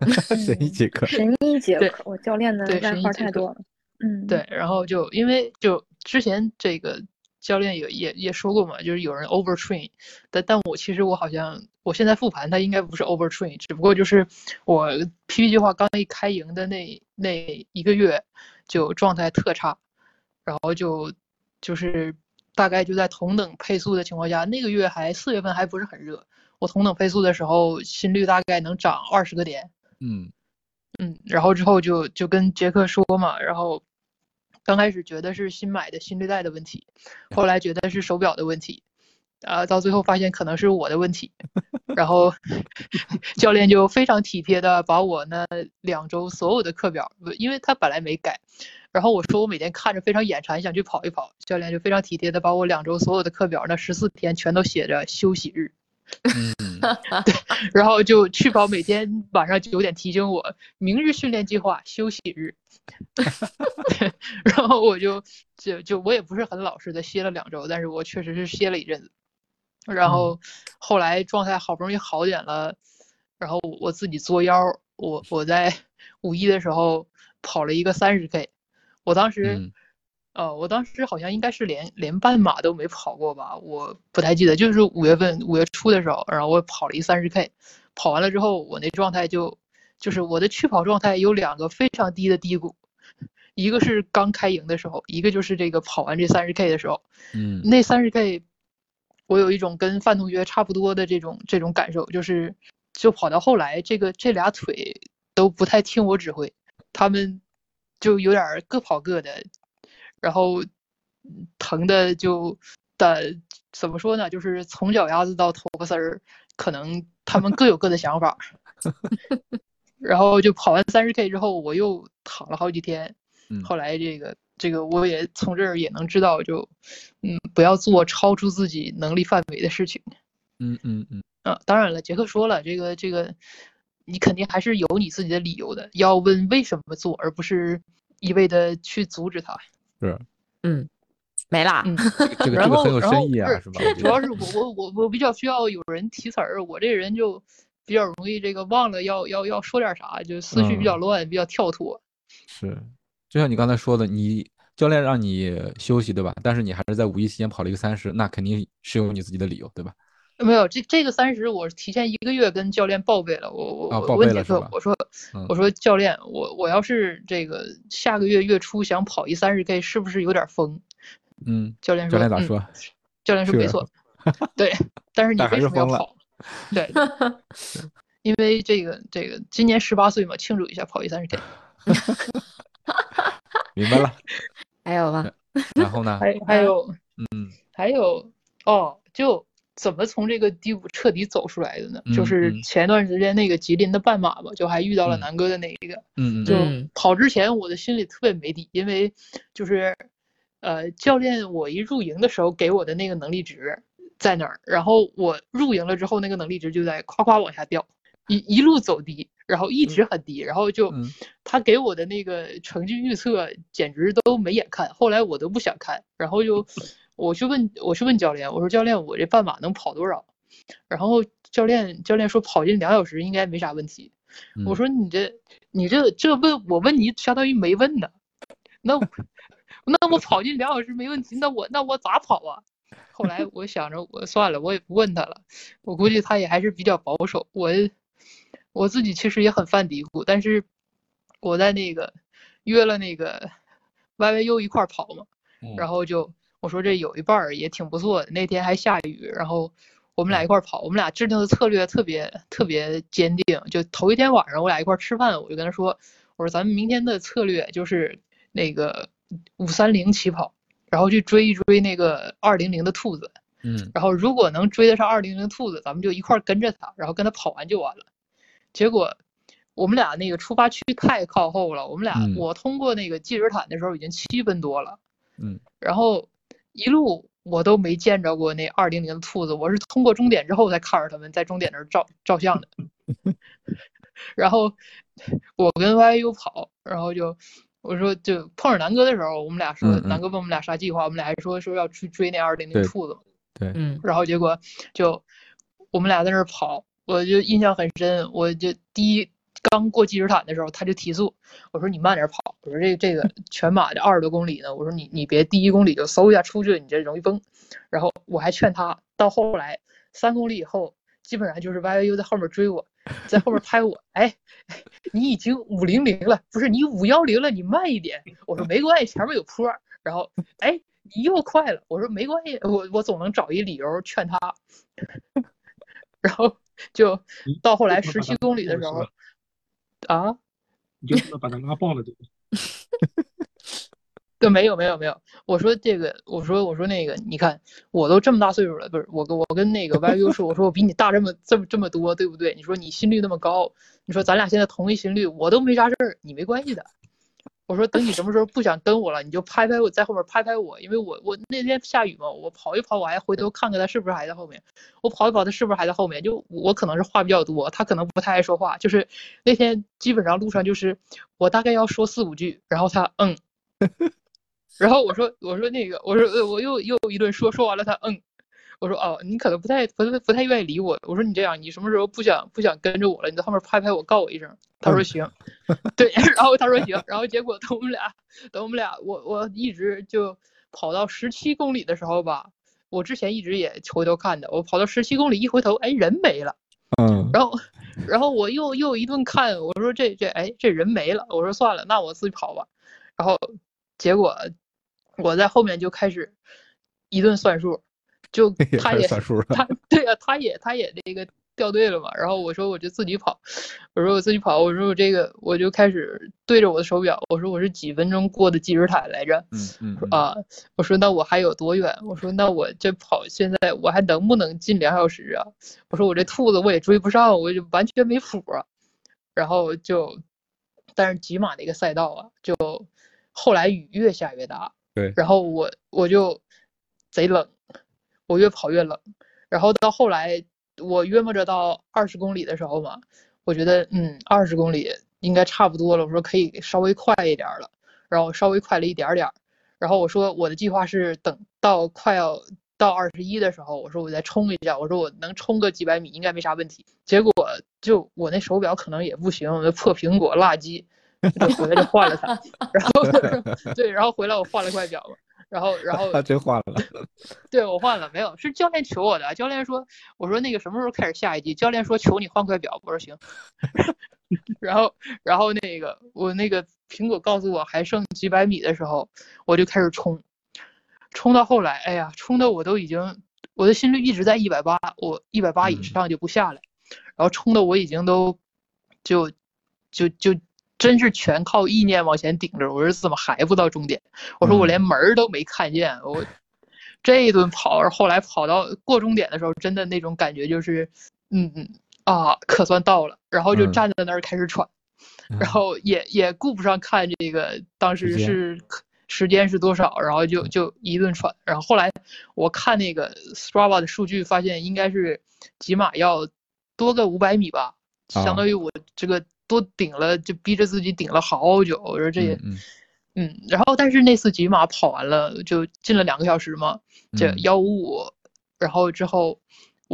神医杰克。神医杰对克，我教练的对外号太多了。嗯，对，然后就因为就之前这个教练也也也说过嘛，就是有人 overtrain，但但我其实我好像我现在复盘，他应该不是 overtrain，只不过就是我 PP 计划刚一开营的那那一个月就状态特差，然后就就是大概就在同等配速的情况下，那个月还四月份还不是很热，我同等配速的时候心率大概能涨二十个点，嗯。嗯，然后之后就就跟杰克说嘛，然后刚开始觉得是新买的心率带的问题，后来觉得是手表的问题，啊，到最后发现可能是我的问题，然后 教练就非常体贴的把我那两周所有的课表，不因为他本来没改，然后我说我每天看着非常眼馋，想去跑一跑，教练就非常体贴的把我两周所有的课表那十四天全都写着休息日。对然后就确保，每天晚上九点提醒我明日训练计划休息日，然后我就就就我也不是很老实的歇了两周，但是我确实是歇了一阵子，然后后来状态好不容易好点了，然后我自己作妖，我我在 五一的时候跑了一个三十 K，我当时。嗯呃，我当时好像应该是连连半马都没跑过吧，我不太记得，就是五月份五月初的时候，然后我跑了一三十 K，跑完了之后，我那状态就就是我的去跑状态有两个非常低的低谷，一个是刚开营的时候，一个就是这个跑完这三十 K 的时候，嗯那三十 K，我有一种跟范同学差不多的这种这种感受，就是就跑到后来，这个这俩腿都不太听我指挥，他们就有点儿各跑各的，然后嗯疼的就的怎么说呢？就是从脚丫子到头发丝儿，可能他们各有各的想法。然后就跑完三十 K 之后，我又躺了好几天。嗯后来这个这个我也从这儿也能知道，就嗯，不要做超出自己能力范围的事情。嗯嗯嗯，啊，当然了，杰克说了，这个这个，你肯定还是有你自己的理由的，要问为什么做，而不是一味的去阻止他。是，嗯，没啦。嗯，这个然后这个很有然后深意啊，是是吧？主要是我我我我比较需要有人提词儿，我这人就比较容易这个忘了要要要说点啥，就思绪比较嗯乱，比较跳脱。是，就像你刚才说的，你教练让你休息，对吧？但是你还是在五一期间跑了一个三十，那肯定是有你自己的理由，对吧？没有，这这个三十我提前一个月跟教练报备了，我我我问杰克我说嗯我说教练，我我要是这个下个月月初想跑一三十 K，是不是有点疯？嗯，教练说，嗯教练咋说？教练说没错，对，但是你为是疯了什么要跑？对，因为这个这个今年十八岁嘛，庆祝一下跑一三十 K。明白了。还有吗？然后呢？还还有嗯还有哦，就怎么从这个低谷彻底走出来的呢？就嗯是嗯前段时间那个吉林的半马吧，就还遇到了嗯南哥的那一个，嗯嗯就嗯跑之前我的心里特别没底，因为就是呃教练我一入营的时候给我的那个能力值在哪儿，然后我入营了之后那个能力值就在夸夸往下掉，一一路走低，然后一直很低，然后就嗯他给我的那个成绩预测简直都没眼看，后来我都不想看，然后就 我去问我去问教练，我说教练我这半马能跑多少？然后教练教练说跑进两小时应该没啥问题。我嗯说你这你这这问我问你相当于没问呢，那我 那我跑进两小时没问题，那我那我咋跑啊？后来我想着我算了，我也不问他了，我估计他也还是比较保守。我我自己其实也很犯嘀咕，但是我在那个约了那个 YYU 一块儿跑嘛，嗯然后就我说这有一半儿也挺不错的，那天还下雨，然后我们俩一块儿跑，我们俩制定的策略特别特别坚定。就头一天晚上我俩一块儿吃饭，我就跟他说，我说咱们明天的策略就是那个五三零起跑，然后去追一追那个二零零的兔子，嗯然后如果能追得上二零零兔子，咱们就一块儿跟着他，然后跟他跑完就完了。结果我们俩那个出发区太靠后了，我们俩、嗯我通过那个积水潭的时候已经七分多了。嗯然后一路我都没见着过那二零零的兔子，我是通过终点之后才看着他们在终点那儿照照相的。然后我跟 YU 跑，然后就我说就碰上南哥的时候，我们俩说、嗯嗯南哥问我们俩啥计划，我们俩还说说要去追那二零零对兔子嘛。对，嗯然后结果就我们俩在那儿跑，我就印象很深。我就第一刚过积水潭的时候，他就提速，我说你慢点跑，我说这这个 全马这二十多公里呢，我说你你别第一公里就嗖一下出去，你这容易崩。然后我还劝他，到后来三公里以后，基本上就是 YYU 在后面追我，在后面拍我，哎，哎你已经五零零了，不是你五幺零了，你慢一点。我说没关系，前面有坡儿。然后哎，你又快了，我说没关系，我我总能找一理由劝他。然后就到后来十七公里的时候啊，你就能把他拉爆了，对吧？对，没有没有没有，我说这个，我说我说那个，你看我都这么大岁数了，不是我跟我跟那个 YU 说，我说我比你大这么这么这么多，对不对？你说你心率那么高，你说咱俩现在同一心率，我都没啥事儿，你没关系的。我说等你 什么时候不想跟我了，你就拍拍我，在后面拍拍我，因为我我那天下雨嘛，我跑一跑，我还回头看看他是不是还在后面。我跑一跑，他是不是还在后面？就我可能是话比较多，他可能不太爱说话。就是那天基本上路上就是我大概要说四五句，然后他嗯，然后我说我说那个我说呃我又又一顿说说完了他嗯，我说哦你可能不太不太不太愿意理我。我说你这样，你什么时候不想不想跟着我了，你在后面拍拍我，告我一声。他说行，对，然后他说行，然后结果等我们俩等我们俩我我一直就跑到十七公里的时候吧，我之前一直也回头看的，我跑到十七公里一回头，哎人没了。嗯然后，然后我又又一顿看，我说这这哎这人没了，我说算了，那我自己跑吧。然后结果我在后面就开始一顿算数，就 他也算数了他对啊，他也他也那个掉队了嘛。然后我说我就自己跑，我说我自己跑，我说我这个我就开始对着我的手表，我说我是几分钟过的积水潭来着。嗯嗯说啊，我说那我还有多远？我说那我这跑现在我还能不能进两小时啊？我说我这兔子我也追不上，我就完全没谱啊。然后就，但是吉马那个赛道啊，就后来雨越下越大，对，然后我我就贼冷，我越跑越冷，然后到后来我约摸着到二十公里的时候嘛，我觉得嗯二十公里应该差不多了，我说可以稍微快一点了，然后稍微快了一点点儿，然后我说我的计划是等到快要到二十一的时候，我说我再冲一下，我说我能冲个几百米应该没啥问题，结果就我那手表可能也不行，我那破苹果垃圾。就回来就换了它，然后 对，然后回来我换了块表嘛，然后然后他 真换了，对我换了，没有是教练求我的，教练说我说那个什么时候开始下一季，教练说求你换块表，我说行，然后然后那个我那个苹果告诉我还剩几百米的时候，我就开始冲，冲到后来，哎呀，冲的我都已经我的心率一直在一百八，我一百八以上就不下来，然后冲的我已经都就就就。真是全靠意念往前顶着，我说怎么还不到终点？我说我连门儿都没看见，我这一顿跑，后来跑到过终点的时候，真的那种感觉就是，嗯嗯啊，可算到了，然后就站在那儿开始喘，然后也也顾不上看这个当时是时间是多少，然后就就一顿喘，然后后来我看那个 Strava 的数据，发现应该是起码要多个五百米吧，相当于我这个。多顶了，就逼着自己顶了好久。我说这也，嗯，然后但是那次几马跑完了，就进了两个小时嘛，这幺五五，然后之后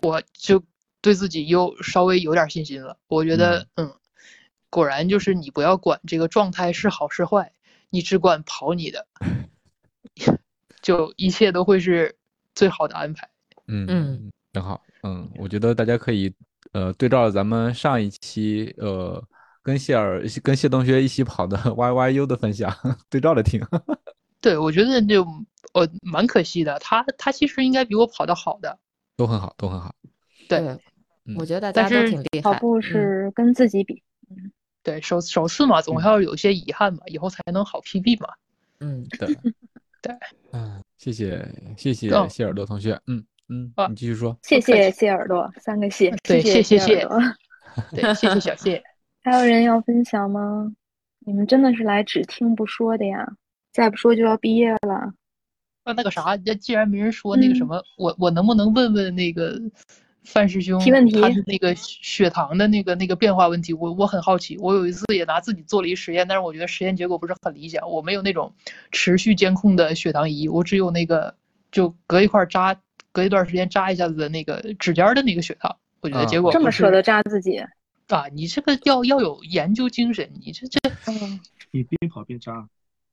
我就对自己又稍微有点信心了。我觉得，嗯，果然就是你不要管这个状态是好是坏，你只管跑你的，就一切都会是最好的安排。嗯嗯，挺好。嗯，我觉得大家可以呃对照咱们上一期呃。跟谢尔、跟谢同学一起跑的 YYU 的分享 对照着听。对，我觉得就呃蛮可惜的，他他其实应该比我跑的好的，都很好，都很好。对，我觉得大家都挺厉害。跑步是跟自己比，嗯，对，首首次嘛，总要有些遗憾嘛，以后才能好 PB 嘛。嗯，对，对，嗯，谢谢谢谢谢耳朵同学，嗯嗯，你继续说。谢谢谢耳朵，三个谢，对，谢谢谢，对，谢谢小谢。还有人要分享吗？你们真的是来只听不说的呀！再不说就要毕业了。那那个啥，那既然没人说那个什么，我我能不能问问那个范师兄提问题？他的那个血糖的那个那个变化问题，我我很好奇。我有一次也拿自己做了一实验，但是我觉得实验结果不是很理想。我没有那种持续监控的血糖仪，我只有那个就隔一块扎，隔一段时间扎一下子的那个指尖的那个血糖。我觉得结果这么舍得扎自己。啊，你这个要要有研究精神，你这这，你边跑边扎，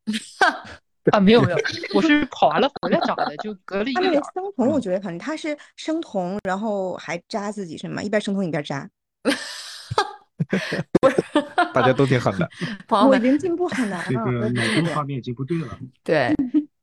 啊，没有没有，我是跑完了回来扎的，就隔了一个他那个生酮，我觉得可能他是生酮，然后还扎自己是吗？一边生酮一边扎，大家都挺狠的，我已经进步很难了，这个脑中画面已经不对了，对。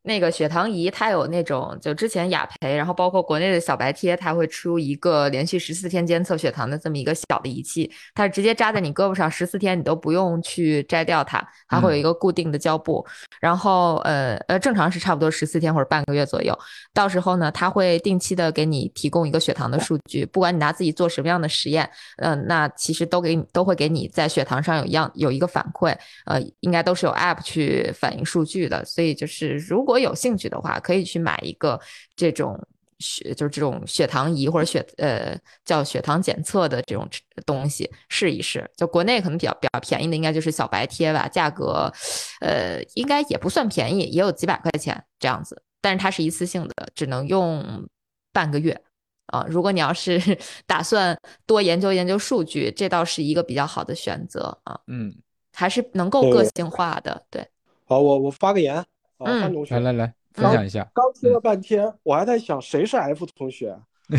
那个血糖仪，它有那种，就之前雅培，然后包括国内的小白贴，它会出一个连续十四天监测血糖的这么一个小的仪器，它是直接扎在你胳膊上，十四天你都不用去摘掉它，它会有一个固定的胶布，然后呃呃，正常是差不多十四天或者半个月左右，到时候呢，它会定期的给你提供一个血糖的数据，不管你拿自己做什么样的实验，嗯，那其实都给你都会给你在血糖上有一样有一个反馈，呃，应该都是有 app 去反映数据的，所以就是如果。果有兴趣的话，可以去买一个这种血，就是这种血糖仪或者血呃叫血糖检测的这种东西试一试。就国内可能比较比较便宜的，应该就是小白贴吧，价格呃应该也不算便宜，也有几百块钱这样子。但是它是一次性的，只能用半个月啊。如果你要是 打算多研究研究数据，这倒是一个比较好的选择啊。嗯，还是能够个性化的。对，好，我我发个言。啊，范同学，来来来，分享一下。刚听了半天，我还在想谁是 F 同学。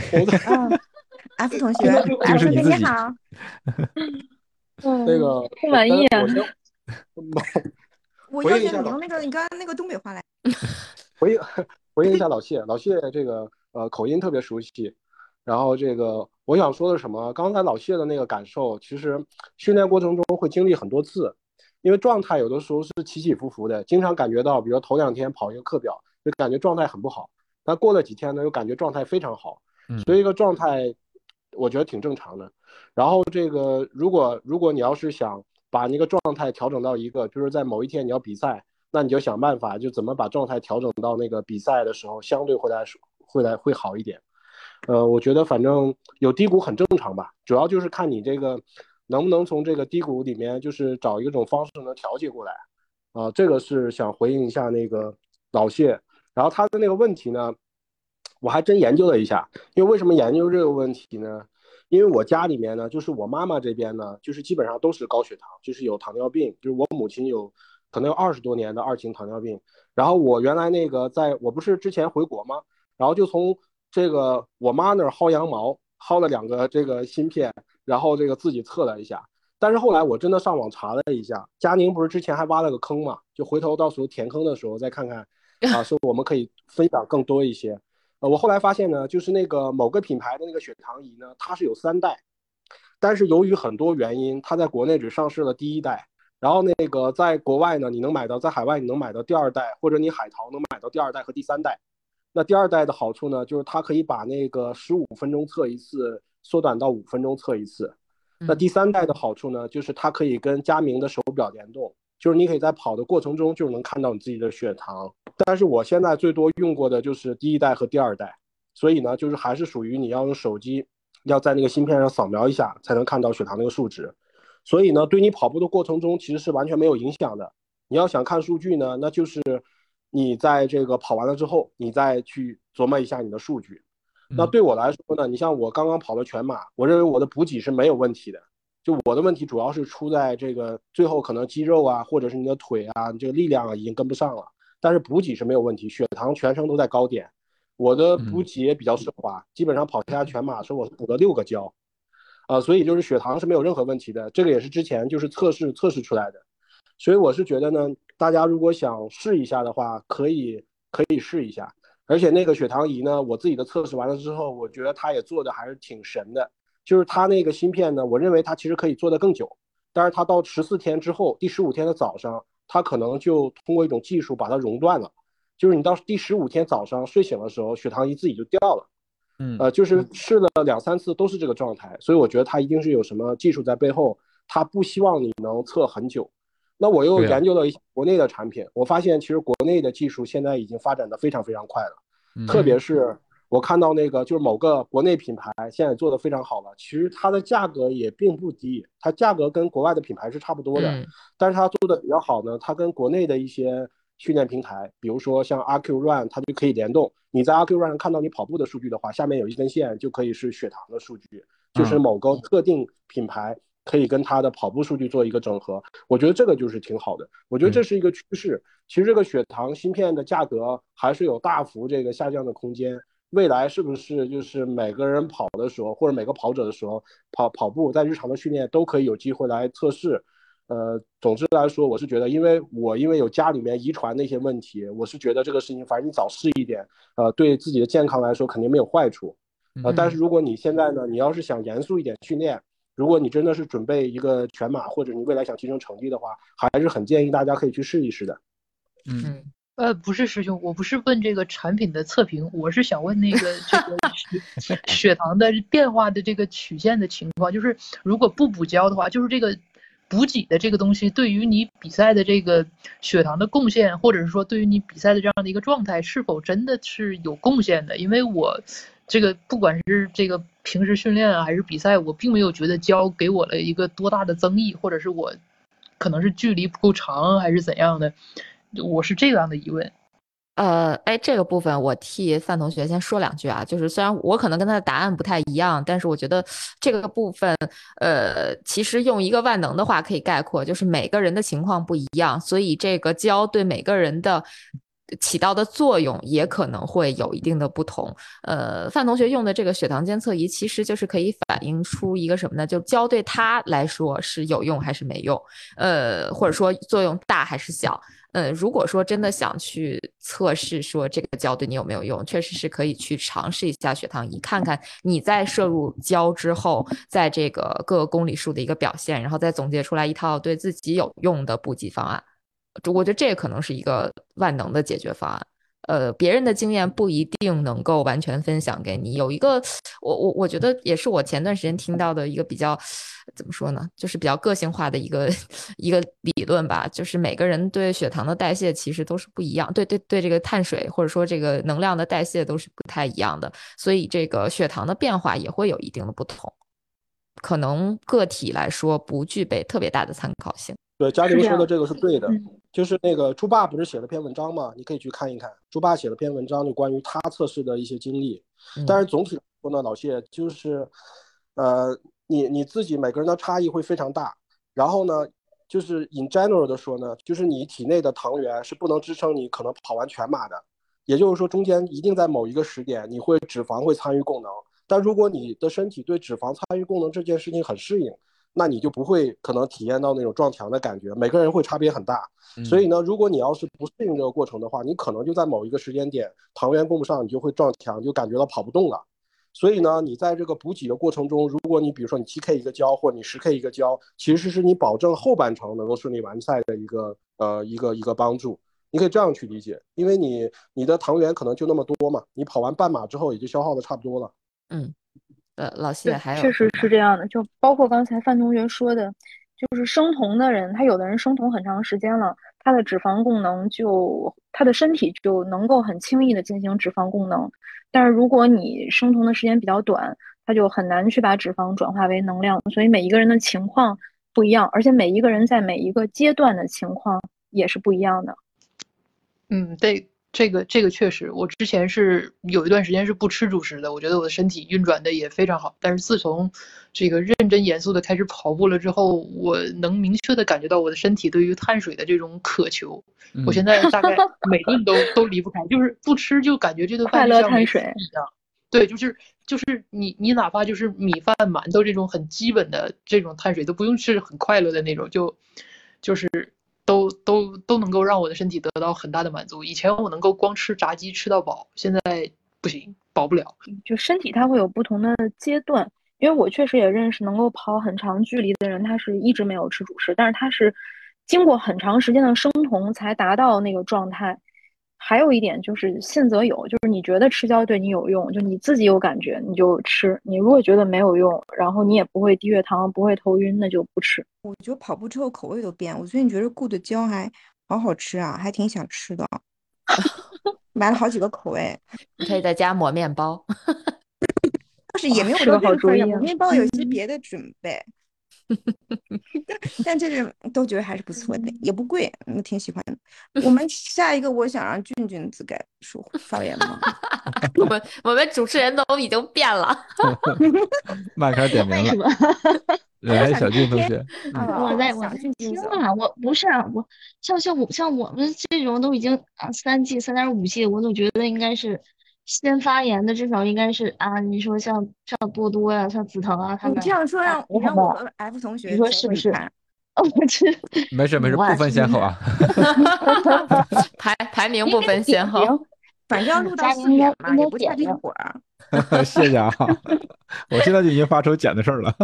F 同学，F 同学你好。那个不满意啊？我 要求你用那个你刚刚那个东北话来。回应回应一下老谢，老谢这个呃口音特别熟悉。然后这个我想说的什么？刚才老谢的那个感受，其实训练过程中会经历很多次。因为状态有的时候是起起伏伏的，经常感觉到，比如头两天跑一个课表，就感觉状态很不好，但过了几天呢，又感觉状态非常好，所以一个状态，我觉得挺正常的。然后这个，如果如果你要是想把那个状态调整到一个，就是在某一天你要比赛，那你就想办法，就怎么把状态调整到那个比赛的时候相对会来会来会好一点。呃，我觉得反正有低谷很正常吧，主要就是看你这个能不能从这个低谷里面就是找一种方式能调节过来。啊，这个是想回应一下那个老谢，然后他的那个问题呢，我还真研究了一下，因为为什么研究这个问题呢？因为我家里面呢，就是我妈妈这边呢，就是基本上都是高血糖，就是有糖尿病，就是我母亲有可能有二十多年的二型糖尿病。然后我原来那个在我不是之前回国吗？然后就从这个我妈那儿薅羊毛，薅了两个这个芯片，然后这个自己测了一下。但是后来我真的上网查了一下，佳宁不是之前还挖了个坑嘛？就回头到时候填坑的时候再看看，啊，说我们可以分享更多一些。呃，我后来发现呢，就是那个某个品牌的那个血糖仪呢，它是有三代，但是由于很多原因，它在国内只上市了第一代，然后那个在国外呢，你能买到，在海外你能买到第二代，或者你海淘能买到第二代和第三代。那第二代的好处呢，就是它可以把那个十五分钟测一次缩短到五分钟测一次。那第三代的好处呢，就是它可以跟佳明的手表联动，就是你可以在跑的过程中就能看到你自己的血糖。但是我现在最多用过的就是第一代和第二代，所以呢，就是还是属于你要用手机，要在那个芯片上扫描一下才能看到血糖那个数值。所以呢，对你跑步的过程中其实是完全没有影响的。你要想看数据呢，那就是你在这个跑完了之后，你再去琢磨一下你的数据。那对我来说呢，你像我刚刚跑了全马，我认为我的补给是没有问题的。就我的问题主要是出在这个最后可能肌肉啊，或者是你的腿啊，你这个力量啊已经跟不上了。但是补给是没有问题，血糖全程都在高点。我的补给也比较顺滑，基本上跑下全马时候我补了六个胶，啊，所以就是血糖是没有任何问题的。这个也是之前就是测试测试出来的。所以我是觉得呢，大家如果想试一下的话，可以可以试一下。而且那个血糖仪呢，我自己的测试完了之后，我觉得它也做的还是挺神的。就是它那个芯片呢，我认为它其实可以做得更久，但是它到十四天之后，第十五天的早上，它可能就通过一种技术把它熔断了。就是你到第十五天早上睡醒的时候，血糖仪自己就掉了。嗯，呃，就是试了两三次都是这个状态，所以我觉得它一定是有什么技术在背后，它不希望你能测很久。那我又研究了一下国内的产品，我发现其实国内的技术现在已经发展的非常非常快了，特别是我看到那个就是某个国内品牌现在做的非常好了，其实它的价格也并不低，它价格跟国外的品牌是差不多的，但是它做的比较好呢，它跟国内的一些训练平台，比如说像阿 Q Run，它就可以联动，你在阿 Q Run 上看到你跑步的数据的话，下面有一根线就可以是血糖的数据，就是某个特定品牌。可以跟他的跑步数据做一个整合，我觉得这个就是挺好的。我觉得这是一个趋势。其实这个血糖芯片的价格还是有大幅这个下降的空间。未来是不是就是每个人跑的时候，或者每个跑者的时候跑跑步，在日常的训练都可以有机会来测试？呃，总之来说，我是觉得，因为我因为有家里面遗传的一些问题，我是觉得这个事情，反正你早试一点，呃，对自己的健康来说肯定没有坏处。呃，但是如果你现在呢，你要是想严肃一点训练。如果你真的是准备一个全马，或者你未来想提升成绩的话，还是很建议大家可以去试一试的。嗯，呃，不是师兄，我不是问这个产品的测评，我是想问那个 这个血血糖的变化的这个曲线的情况，就是如果不补胶的话，就是这个补给的这个东西对于你比赛的这个血糖的贡献，或者是说对于你比赛的这样的一个状态，是否真的是有贡献的？因为我。这个不管是这个平时训练啊，还是比赛，我并没有觉得胶给我了一个多大的增益，或者是我可能是距离不够长，还是怎样的，我是这样的疑问。呃，哎，这个部分我替范同学先说两句啊，就是虽然我可能跟他的答案不太一样，但是我觉得这个部分，呃，其实用一个万能的话可以概括，就是每个人的情况不一样，所以这个胶对每个人的。起到的作用也可能会有一定的不同。呃，范同学用的这个血糖监测仪，其实就是可以反映出一个什么呢？就胶对他来说是有用还是没用？呃，或者说作用大还是小？呃，如果说真的想去测试说这个胶对你有没有用，确实是可以去尝试一下血糖仪，看看你在摄入胶之后，在这个各个公里数的一个表现，然后再总结出来一套对自己有用的补给方案。我觉得这可能是一个万能的解决方案。呃，别人的经验不一定能够完全分享给你。有一个，我我我觉得也是我前段时间听到的一个比较，怎么说呢，就是比较个性化的一个 一个理论吧。就是每个人对血糖的代谢其实都是不一样，对对对，这个碳水或者说这个能量的代谢都是不太一样的，所以这个血糖的变化也会有一定的不同。可能个体来说不具备特别大的参考性。对，嘉玲说的这个是对的，就是那个猪爸不是写了篇文章嘛，你可以去看一看。猪爸写了篇文章，就关于他测试的一些经历。但是总体来说呢，老谢就是，呃，你你自己每个人的差异会非常大。然后呢，就是 in general 的说呢，就是你体内的糖原是不能支撑你可能跑完全马的。也就是说，中间一定在某一个时点，你会脂肪会参与供能。但如果你的身体对脂肪参与供能这件事情很适应。那你就不会可能体验到那种撞墙的感觉，每个人会差别很大。所以呢，如果你要是不适应这个过程的话，你可能就在某一个时间点糖原供不上，你就会撞墙，就感觉到跑不动了。所以呢，你在这个补给的过程中，如果你比如说你七 K 一个胶，或者你十 K 一个胶，其实是你保证后半程能够顺利完赛的一个呃一个一个帮助。你可以这样去理解，因为你你的糖原可能就那么多嘛，你跑完半马之后也就消耗的差不多了。嗯。呃，老谢还有，确实是这样的，就包括刚才范同学说的，就是生酮的人，他有的人生酮很长时间了，他的脂肪供能就他的身体就能够很轻易的进行脂肪供能，但是如果你生酮的时间比较短，他就很难去把脂肪转化为能量，所以每一个人的情况不一样，而且每一个人在每一个阶段的情况也是不一样的。嗯，对。这个这个确实，我之前是有一段时间是不吃主食的，我觉得我的身体运转的也非常好。但是自从这个认真严肃的开始跑步了之后，我能明确的感觉到我的身体对于碳水的这种渴求。我现在大概 每顿都都离不开，就是不吃就感觉这顿饭像碳水一样。对，就是就是你你哪怕就是米饭、馒头这种很基本的这种碳水都不用吃，很快乐的那种，就就是。都都都能够让我的身体得到很大的满足。以前我能够光吃炸鸡吃到饱，现在不行，饱不了。就身体它会有不同的阶段，因为我确实也认识能够跑很长距离的人，他是一直没有吃主食，但是他是经过很长时间的生酮才达到那个状态。还有一点就是信则有，就是你觉得吃胶对你有用，就你自己有感觉你就吃。你如果觉得没有用，然后你也不会低血糖，不会头晕，那就不吃。我觉得跑步之后口味都变，我最近觉得 Good 胶还好好吃啊，还挺想吃的，买了好几个口味。你可以在家抹面包，但是也没有多好主意。啊面包有一些别的准备。但这是都觉得还是不错的，也不贵，我挺喜欢的。我 们下一个，我想让俊俊自改说发言吗？我们我们主持人都已经变了，麦开始点名了。来，小俊同学，我在我听啊，我不是我像像我像我们这种都已经啊三 G 三点五 G，我总觉得应该是。先发言的至少应该是啊，你说像像多多呀，像紫藤啊，他们。你这样说让你让我和 F 同学，你说是不是？哦，这没事没事，不分先后啊。排排名不分先后，反正要录到四点嘛，也不差这会儿。谢谢啊，我现在就已经发愁剪的事儿了。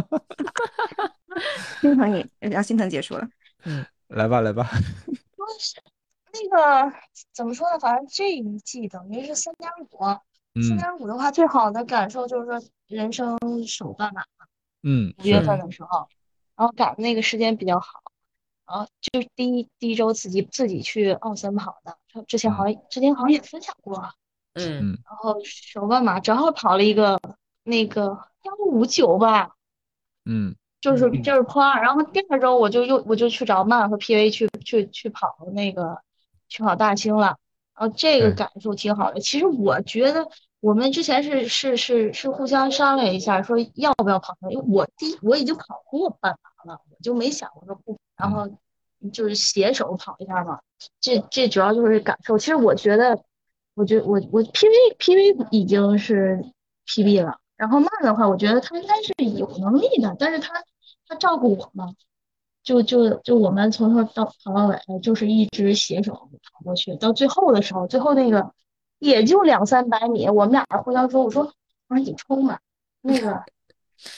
心疼你，让心疼结束了。嗯，来吧来吧。那个怎么说呢？反正这一季等于是三点五，三点五的话，最好的感受就是说人生首半马嘛。嗯，五月份的时候，然后赶那个时间比较好，然后就第一第一周自己自己去奥森跑的，之前好像之前好像也分享过。嗯，然后首半马正好跑了一个那个幺五九吧。嗯，就是就是破二，然后第二周我就又我就去找曼和 PV 去去去跑那个。去跑大兴了，然后这个感受挺好的。其实我觉得我们之前是是是是互相商量一下，说要不要跑因为我第我已经跑过半马了，我就没想过说不，然后就是携手跑一下嘛。这这主要就是感受。其实我觉得，我觉得我我 PV PV 已经是 PB 了，然后慢的话，我觉得他应该是有能力的，但是他他照顾我嘛。就就就我们从头到跑到尾，就是一直携手跑过去。到最后的时候，最后那个也就两三百米，我们俩互相说：“我说我说你冲吧。”那个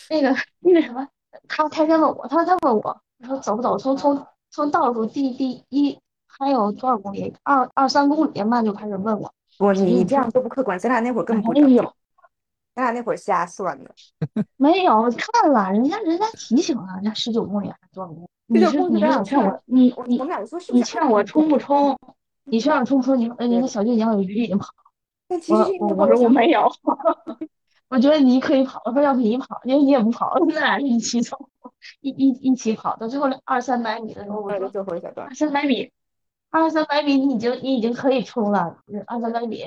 那个那个什么，他他先问我，他说他问我，我说走不走？从从从倒数第第一还有多少公里？二二三公里，慢就开始问我。不，你你这样都不客观，咱俩那会儿根本不没有，咱俩那会儿瞎算的。没有看了，人家人家提醒了，人家十九公里还是多少公里？你是你是想劝我，你你你劝我冲不冲？你劝我冲不冲？你呃，你和小俊讲有余力，你跑。但其实我我我说我没有，我觉得你可以跑。我说要不你跑，因为你也不跑，咱俩一起走，一一一起跑。到最后二三百米的时候，我说最后一小段二三百米，二三百米你已经你已经可以冲了，二三百米。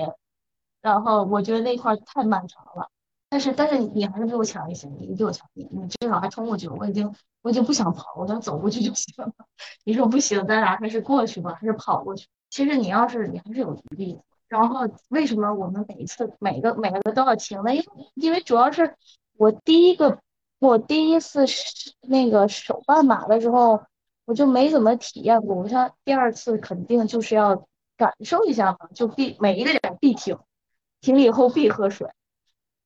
然后我觉得那块太漫长了，但是但是你还是比我强一些，你比我强，你你至少还冲过去。我已经我已经不想跑，我想走过去就行了。你说不行，咱俩还是过去吧，还是跑过去？其实你要是你还是有余力的。然后为什么我们每一次每个每个都要停呢？因为因为主要是我第一个我第一次那个手办马的时候，我就没怎么体验过。我想第二次肯定就是要感受一下嘛，就必每一个点必停，停了以后必喝水。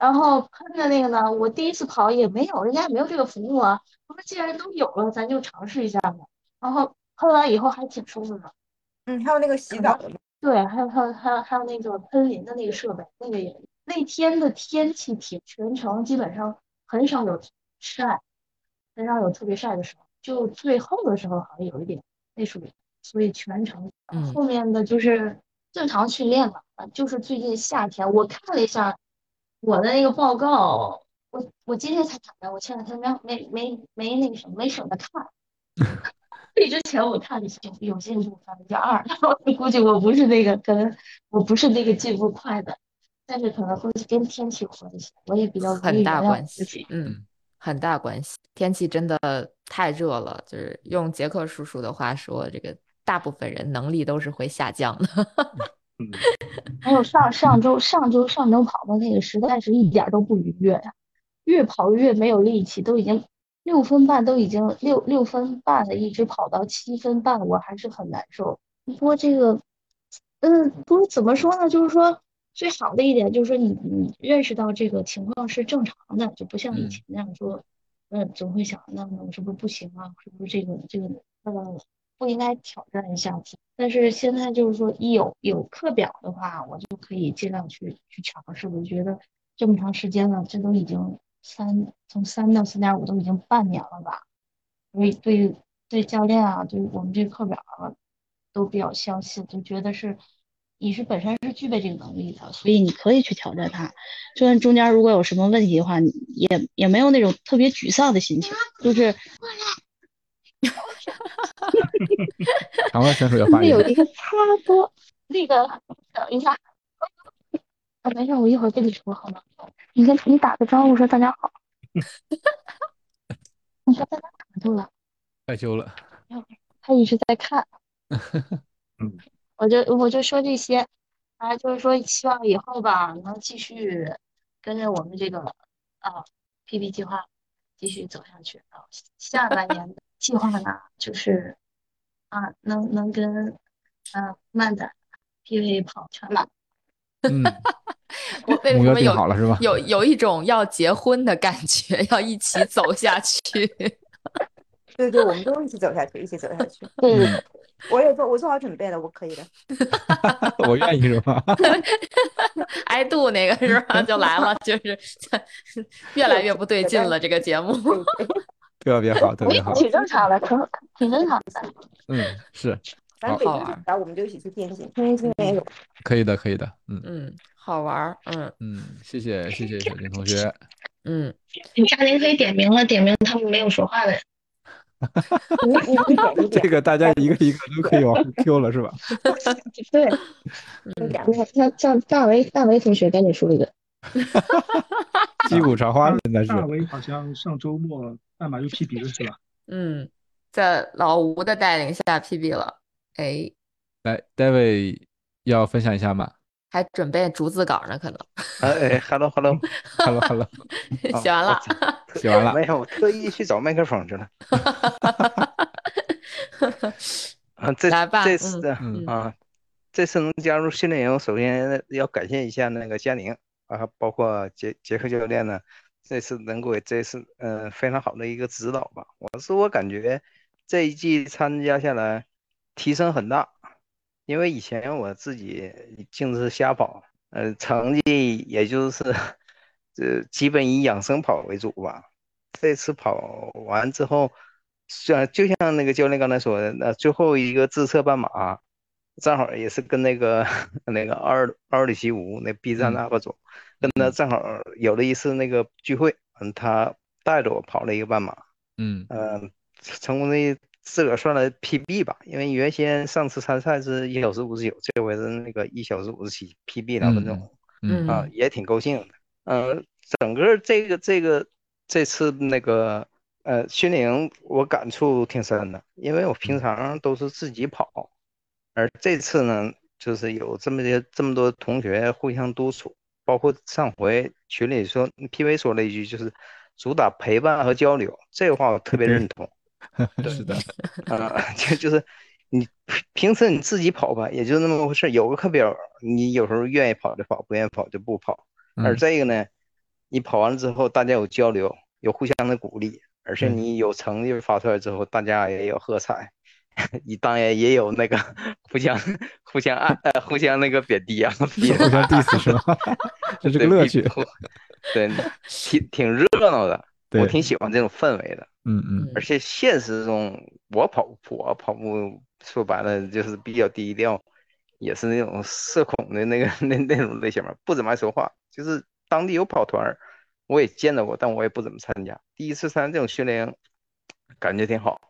然后喷的那个呢，我第一次跑也没有，人家也没有这个服务啊。我说既然都有了，咱就尝试一下嘛。然后喷完以后还挺舒服的。嗯，还有那个洗澡的。对，还有还有还有还有那个喷淋的那个设备，那个也那天的天气挺全程基本上很少有晒，很少有特别晒的时候，就最后的时候好像有一点那属于，所以全程后面的就是正常训练吧，就是最近夏天我看了一下我的那个报告，我我今天才看的，我前两天没没没没那个什么没舍得看。比之前我看有有进步百分之二，我估计我不是那个，可能我不是那个进步快的，但是可能会跟天气有关系，我也比较很大关系，嗯，很大关系，天气真的太热了，就是用杰克叔叔的话说，这个大部分人能力都是会下降的。还有上上周上周上周跑的那个实在是一点都不愉悦呀，越跑越没有力气，都已经。六分半都已经六六分半了，一直跑到七分半，我还是很难受。不过这个，嗯，不是怎么说呢？就是说最好的一点就是说你你认识到这个情况是正常的，就不像以前那样说，嗯，总会想那我是不是不行啊？是不是这个这个呃不应该挑战一下子？但是现在就是说一有有课表的话，我就可以尽量去去尝试。我觉得这么长时间了，这都已经。三从三到三点五都已经半年了吧，所以对对教练啊，对我们这课表啊，都比较相信，就觉得是你是本身是具备这个能力的，所以你可以去挑战它。就算中间如果有什么问题的话，也也没有那种特别沮丧的心情，就是。场外选手要发言。有一个插播，那个等一下。啊，没事，我一会儿跟你说好吗？你跟你打个招呼，说大家好。你说大家卡住了，害羞了。他一直在看。嗯，我就我就说这些，啊，就是说希望以后吧，能继续跟着我们这个啊 PP 计划继续走下去。啊，下半年的计划呢，就是啊，能能跟嗯慢的 PV 跑全马。嗯，我为什么有好了是吧？有有一种要结婚的感觉，要一起走下去。对对，我们都一起走下去，一起走下去。嗯，我也做，我做好准备了，我可以的。我愿意是吧？挨度那个是吧？就来了，就是越来越不对劲了。这个节目特别好，特别好，挺正常的，挺挺正常的。嗯，是。咱北京然后我们就一起去天津，天津也有。可以的，可以的，嗯嗯，好玩，嗯嗯，谢谢谢谢小金同学，嗯，你嘉林可以点名了，点名他们没有说话的人。这个大家一个一个都可以往 Q 了，是吧？对，那叫大为大为同学赶紧说一个。击鼓传花现在是。大为好像上周末半马又 PB 了，是吧？嗯，在老吴的带领下 PB 了。哎，来，David 要分享一下吗？还准备逐字稿呢，可能。哎，Hello，Hello，Hello，Hello，写完了，写完了。没有，我特意去找麦克风去了。啊，这这次啊，这次能加入训练营，首先要感谢一下那个佳宁啊，包括杰杰克教练呢，这次能给这次嗯非常好的一个指导吧。我是我感觉这一季参加下来。提升很大，因为以前我自己净是瞎跑，呃，成绩也就是这基本以养生跑为主吧。这次跑完之后，像就像那个教练刚才说的，那最后一个自测半马，正好也是跟那个 那个二二里奇吴那 B 站 UP 主，跟他正好有了一次那个聚会，嗯，他带着我跑了一个半马，嗯。嗯，成功的自个儿算了 PB 吧，因为原先上次参赛是一小时五十九，这回是那个一小时五十七，PB 两分钟，嗯。啊，也挺高兴的，嗯，整个这个这个。这次那个呃训练营我感触挺深的，因为我平常都是自己跑，而这次呢，就是有这么些这么多同学互相督促，包括上回群里说 PV 说了一句，就是主打陪伴和交流，这话我特别认同。是的，啊，就就是你平时你自己跑吧，也就那么回事，有个课表，你有时候愿意跑就跑，不愿意跑就不跑，而这个呢。你跑完了之后，大家有交流，有互相的鼓励，而且你有成绩发出来之后，大家也有喝彩，你当然也有那个 互相互相爱，呃，互相那个贬低啊，互相 diss 是吧？这是个乐趣，对，挺挺热闹的，我挺喜欢这种氛围的，嗯嗯。而且现实中，我跑我跑步说白了就是比较低调，也是那种社恐的那个那那种类型嘛，不怎么爱说话，就是。当地有跑团，我也见到过，但我也不怎么参加。第一次参加这种训练，感觉挺好，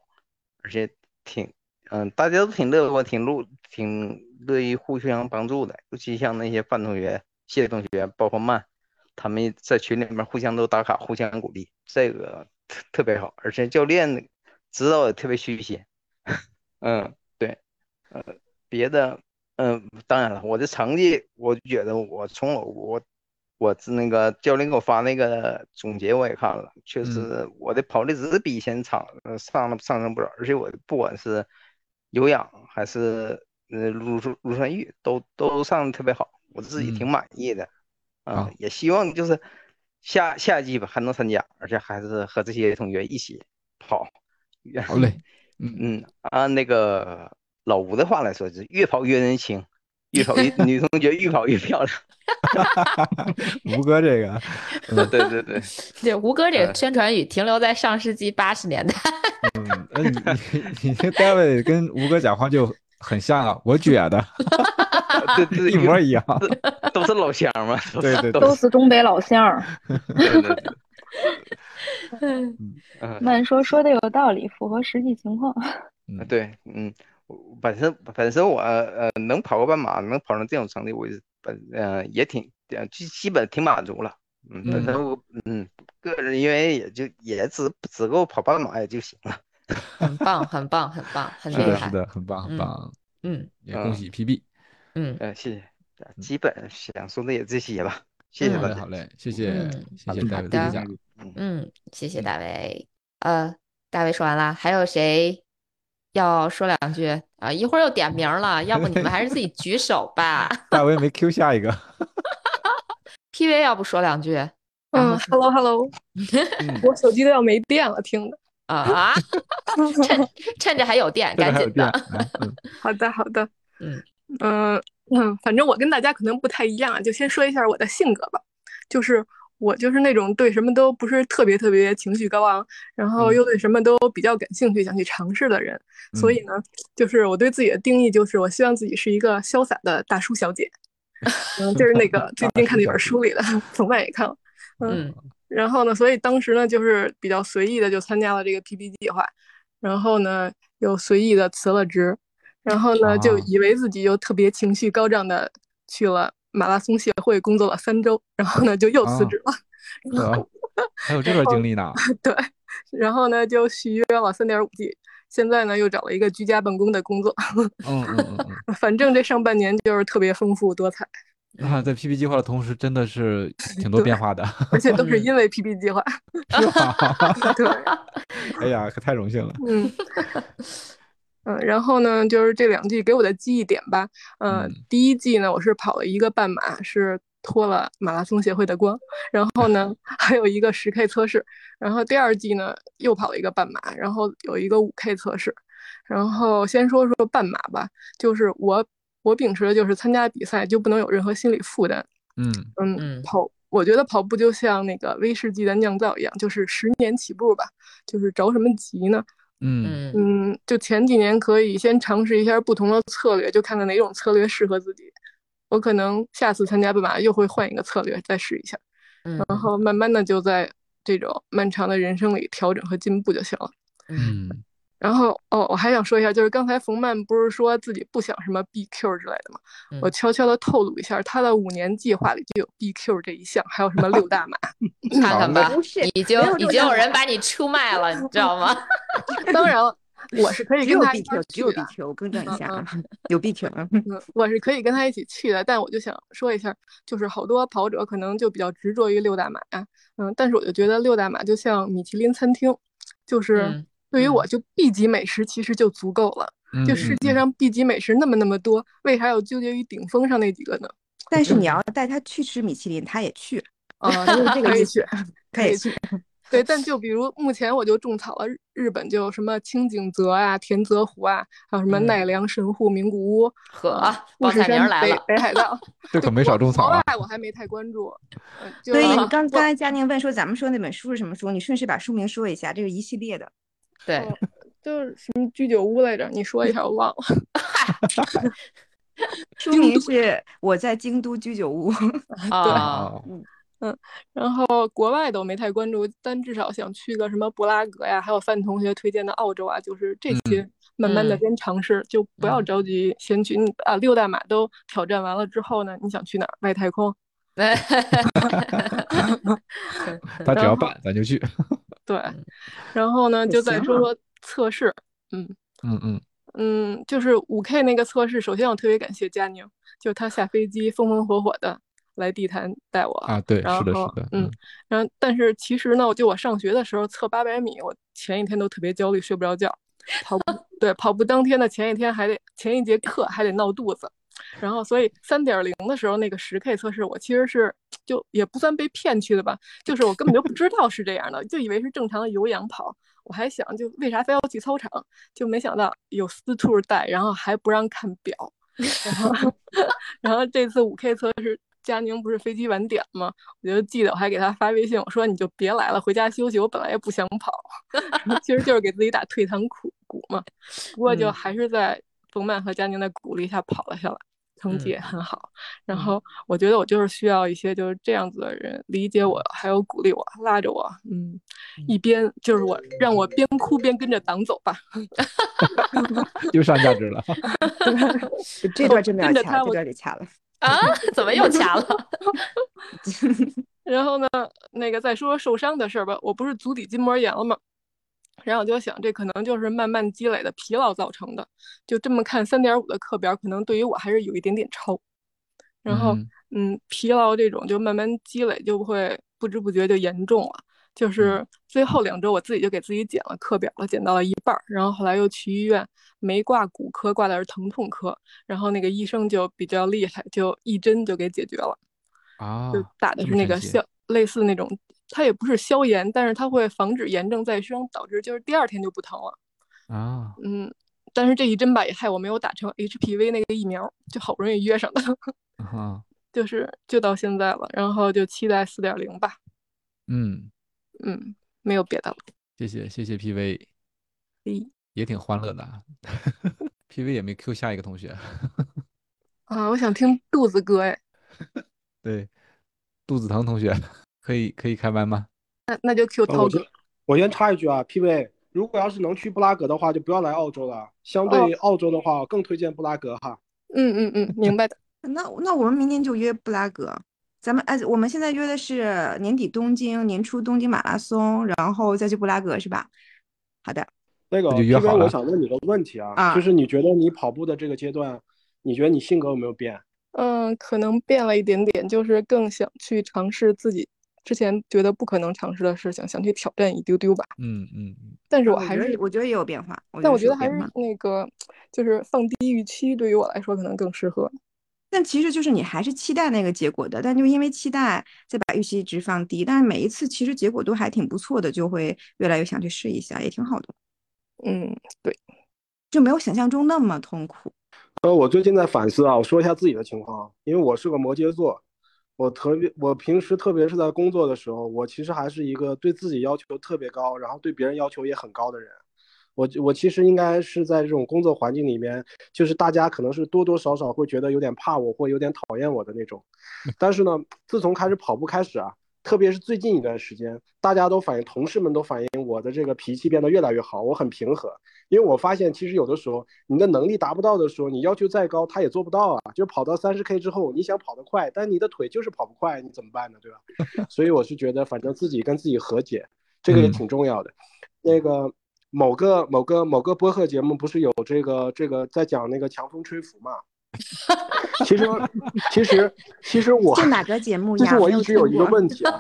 而且挺，嗯，大家都挺乐观，挺乐，挺乐意互相帮助的。尤其像那些范同学、谢同学，包括曼，他们在群里面互相都打卡，互相鼓励，这个特特别好。而且教练指导也特别虚心。嗯，对，呃，别的，嗯，当然了，我的成绩，我觉得我从我。我那个教练给我发那个总结，我也看了，确实我的跑力值比以前长，上了上升不少，而且我不管是有氧还是呃乳乳酸阈都都上的特别好，我自己挺满意的，啊，也希望就是下下一季吧还能参加，而且还是和这些同学一起跑。好嘞，嗯嗯，按那个老吴的话来说，就是越跑越年轻。越跑越 女同学越跑越漂亮，吴哥这个，对 对对，对 吴哥这个宣传语停留在上世纪八十年代。嗯，那你你你 David 跟吴哥讲话就很像啊，我觉得，对对，一模一样，都是老乡嘛，对对，都是东北老乡。嗯，慢说说的有道理，符合实际情况。嗯，对，嗯。本身本身我呃能跑个半马，能跑成这种成绩，我本呃也挺基基本挺满足了。嗯，本身我嗯个人因为也就也只只够跑半马也就行了。很棒，很棒，很棒，很厉害，是的，很棒，很棒。嗯，也恭喜 PB。嗯，呃，谢谢。基本想说的也这些吧。谢谢大家，好嘞，谢谢，谢谢大卫分享。嗯，谢谢大卫。呃，大卫说完了，还有谁？要说两句啊！一会儿又点名了，要不你们还是自己举手吧。大威没 Q 下一个。PV 要不说两句？嗯，Hello Hello，我手机都要没电了，听的啊！趁趁着还有电，赶紧的。好的好的，嗯嗯嗯，反正我跟大家可能不太一样，就先说一下我的性格吧，就是。我就是那种对什么都不是特别特别情绪高昂，然后又对什么都比较感兴趣，想去尝试的人。所以呢，就是我对自己的定义就是，我希望自己是一个潇洒的大叔小姐。嗯，就是那个最近看的一本书里的，从外也看了。嗯，然后呢，所以当时呢，就是比较随意的就参加了这个 PP 计划，然后呢，又随意的辞了职，然后呢，就以为自己又特别情绪高涨的去了。马拉松协会工作了三周，然后呢就又辞职了。还有这段经历呢？对，然后呢就续约了三点五 G，现在呢又找了一个居家办公的工作。嗯嗯嗯嗯。反正这上半年就是特别丰富多彩。啊在 PP 计划的同时，真的是 挺多变化的。而且都是因为 PP 计划。是吧？对。哎呀，可太荣幸了。嗯。嗯，然后呢，就是这两季给我的记忆点吧。嗯，第一季呢，我是跑了一个半马，是托了马拉松协会的光。然后呢，还有一个十 K 测试。然后第二季呢，又跑了一个半马，然后有一个五 K 测试。然后先说说半马吧，就是我我秉持的就是参加比赛就不能有任何心理负担。嗯嗯，跑，我觉得跑步就像那个威士忌的酿造一样，就是十年起步吧，就是着什么急呢？嗯嗯，就前几年可以先尝试一下不同的策略，就看看哪种策略适合自己。我可能下次参加半马又会换一个策略再试一下，然后慢慢的就在这种漫长的人生里调整和进步就行了。嗯。然后哦，我还想说一下，就是刚才冯曼不是说自己不想什么 BQ 之类的吗？我悄悄的透露一下，他的五年计划里就有 BQ 这一项，还有什么六大马，看看吧，已经已经有人把你出卖了，你知道吗？当然了，我是可以跟他一起去只有 BQ，我更正一下，有 BQ，我是可以跟他一起去的，但我就想说一下，就是好多跑者可能就比较执着于六大马呀，嗯，但是我就觉得六大马就像米其林餐厅，就是。对于我就 B 级美食其实就足够了，就世界上 B 级美食那么那么多，为啥要纠结于顶峰上那几个呢？但是你要带他去吃米其林，他也去啊，这个意思，可以 去。对，但就比如目前我就种草了日本，就什么清景泽啊、田泽湖啊，还有什么奈良神户名古屋和富士山北北海道，这可没少种草啊。国外我还没太关注。所以你刚刚才佳宁问说咱们说那本书是什么书，你顺势把书名说一下，这是一系列的。对，就是什么居酒屋来着？你说一下，我忘了。书名是我在京都居酒屋。对，嗯，然后国外都没太关注，但至少想去个什么布拉格呀，还有范同学推荐的澳洲啊，就是这些，慢慢的先尝试，就不要着急先去。啊，六大马都挑战完了之后呢，你想去哪儿？外太空。他只要办，咱就去。对，然后呢，就再说说测试。嗯嗯嗯嗯，就是五 K 那个测试，首先我特别感谢佳宁，就他下飞机风风火火的来地坛带我啊。对，是的，是的。嗯，然后但是其实呢，就我上学的时候测八百米，我前一天都特别焦虑，睡不着觉。跑步对跑步当天的前一天还得前一节课还得闹肚子。然后，所以三点零的时候那个十 K 测试，我其实是就也不算被骗去的吧，就是我根本就不知道是这样的，就以为是正常的有氧跑。我还想，就为啥非要去操场？就没想到有私兔带，然后还不让看表。然后，然后这次五 K 测试，佳宁不是飞机晚点吗？我就记得我还给他发微信，我说你就别来了，回家休息。我本来也不想跑，其实就是给自己打退堂鼓鼓嘛。不过就还是在冯曼和佳宁的鼓励下跑了下来。成绩也很好，然后我觉得我就是需要一些就是这样子的人理解我，还有鼓励我，拉着我，嗯，一边就是我让我边哭边跟着党走吧。又上价值了，这段真的要掐，这段得掐了 啊？怎么又掐了？然后呢，那个再说说受伤的事儿吧，我不是足底筋膜炎了吗？然后我就想，这可能就是慢慢积累的疲劳造成的。就这么看，三点五的课表可能对于我还是有一点点超。然后，嗯，疲劳这种就慢慢积累，就会不知不觉就严重了。就是最后两周，我自己就给自己减了课表了，减到了一半儿。然后后来又去医院，没挂骨科，挂的是疼痛科。然后那个医生就比较厉害，就一针就给解决了。啊，就打的是那个像类似那种。它也不是消炎，但是它会防止炎症再生，导致就是第二天就不疼了。啊，嗯，但是这一针吧也害我没有打成 HPV 那个疫苗，就好不容易约上的。啊，就是就到现在了，然后就期待四点零吧。嗯嗯，没有别的了。谢谢谢谢 PV，也挺欢乐的。PV 也没 Q 下一个同学。啊，我想听肚子歌哎。对，肚子疼同学。可以可以开麦吗？那那就 Q 涛哥。我先插一句啊，PV，如果要是能去布拉格的话，就不要来澳洲了。相对澳洲的话，更推荐布拉格哈。嗯嗯嗯，明白的。那那我们明年就约布拉格。咱们哎，我们现在约的是年底东京，年初东京马拉松，然后再去布拉格是吧？好的。那个 PV，我想问你个问题啊，就是你觉得你跑步的这个阶段，你觉得你性格有没有变？嗯，可能变了一点点，就是更想去尝试自己。之前觉得不可能尝试的事情，想去挑战一丢丢吧。嗯嗯但是我还是我觉得也有变化。但我觉得还是那个，就是放低预期，对于我来说可能更适合。但其实就是你还是期待那个结果的，但就因为期待，再把预期值放低。但是每一次其实结果都还挺不错的，就会越来越想去试一下，也挺好的。嗯，对，就没有想象中那么痛苦。呃，我最近在反思啊，我说一下自己的情况，因为我是个摩羯座，我特别，我平时特别是在工作的时候，我其实还是一个对自己要求特别高，然后对别人要求也很高的人。我我其实应该是在这种工作环境里面，就是大家可能是多多少少会觉得有点怕我，或有点讨厌我的那种。但是呢，自从开始跑步开始啊。特别是最近一段时间，大家都反映，同事们都反映我的这个脾气变得越来越好，我很平和。因为我发现，其实有的时候你的能力达不到的时候，你要求再高，他也做不到啊。就跑到三十 K 之后，你想跑得快，但你的腿就是跑不快，你怎么办呢？对吧？所以我是觉得，反正自己跟自己和解，这个也挺重要的。那个某个某个某个播客节目不是有这个这个在讲那个强风吹拂嘛？其实，其实，其实我是哪个节目呀？其实我一直有一个问题啊。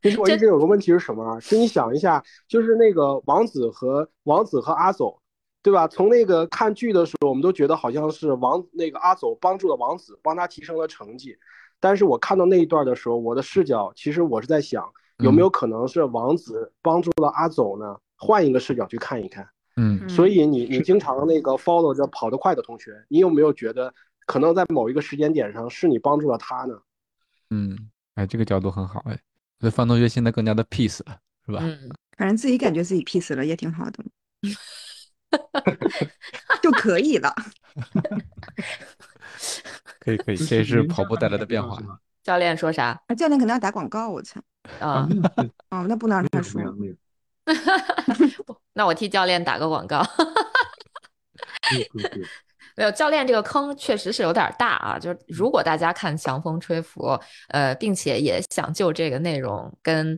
其实我一直有个问题是什么啊？是你想一下，就是那个王子和王子和阿走，对吧？从那个看剧的时候，我们都觉得好像是王那个阿走帮助了王子，帮他提升了成绩。但是我看到那一段的时候，我的视角其实我是在想，有没有可能是王子帮助了阿走呢？换一个视角去看一看。嗯，所以你你经常那个 follow 着跑得快的同学，你有没有觉得可能在某一个时间点上是你帮助了他呢？嗯，哎，这个角度很好哎，所以范同学现在更加的 peace 了，是吧？嗯，反正自己感觉自己 peace 了也挺好的，就可以了。可以可以，这是跑步带来的变化。教练说啥？教练可能要打广告，我操！啊，哦，那不能让他说。那我替教练打个广告。没有教练这个坑确实是有点大啊！就是如果大家看《强风吹拂》，呃，并且也想就这个内容跟。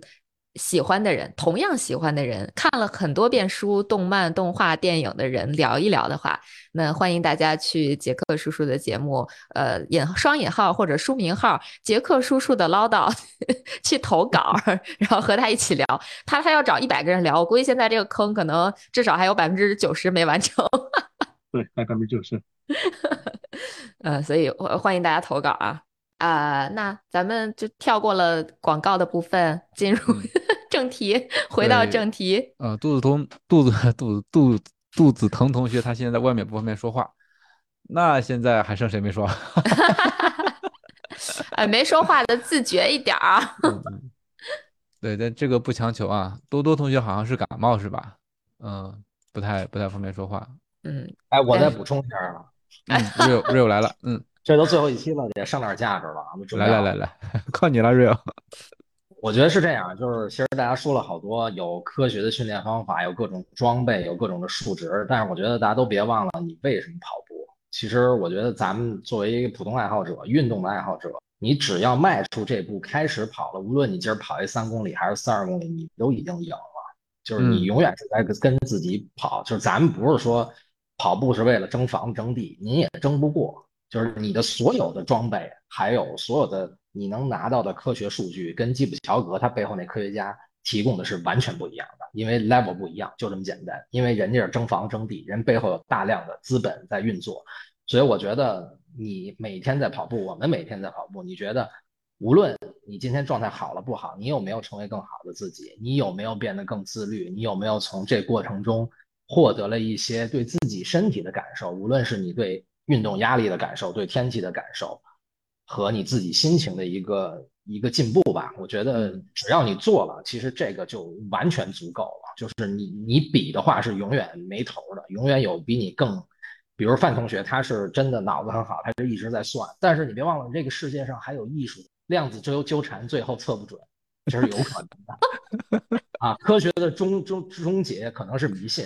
喜欢的人，同样喜欢的人，看了很多遍书、动漫、动画、电影的人聊一聊的话，那欢迎大家去杰克叔叔的节目，呃，引双引号或者书名号“杰克叔叔的唠叨 ”去投稿，然后和他一起聊。他他要找一百个人聊，我估计现在这个坑可能至少还有百分之九十没完成。对，还百分之九十。呃，所以欢迎大家投稿啊。啊，那咱们就跳过了广告的部分，进入 正题，回到正题。呃，肚子疼，肚子肚子肚肚子疼同学，他现在在外面不方便说话。那现在还剩谁没说？哎，没说话的自觉一点啊。对，但这个不强求啊。多多同学好像是感冒是吧？嗯，不太不太方便说话。嗯，哎，我再补充一下啊。嗯，real real 来了，嗯。这都最后一期了，也上点价值了。来来来来，靠你了，Rio。我觉得是这样，就是其实大家说了好多有科学的训练方法，有各种装备，有各种的数值，但是我觉得大家都别忘了你为什么跑步。其实我觉得咱们作为一个普通爱好者，运动的爱好者，你只要迈出这步开始跑了，无论你今儿跑一三公里还是三十公里，你都已经赢了。就是你永远是在跟自己跑，就是咱们不是说跑步是为了争房争地，你也争不过。就是你的所有的装备，还有所有的你能拿到的科学数据，跟基普乔格他背后那科学家提供的是完全不一样的，因为 level 不一样，就这么简单。因为人家是争房争地，人背后有大量的资本在运作，所以我觉得你每天在跑步，我们每天在跑步，你觉得无论你今天状态好了不好，你有没有成为更好的自己，你有没有变得更自律，你有没有从这过程中获得了一些对自己身体的感受，无论是你对。运动压力的感受，对天气的感受，和你自己心情的一个一个进步吧。我觉得只要你做了，其实这个就完全足够了。就是你你比的话是永远没头的，永远有比你更，比如范同学，他是真的脑子很好，他就一直在算。但是你别忘了，这个世界上还有艺术，量子纠纠缠，最后测不准，这是有可能的 啊。科学的终终终结可能是迷信。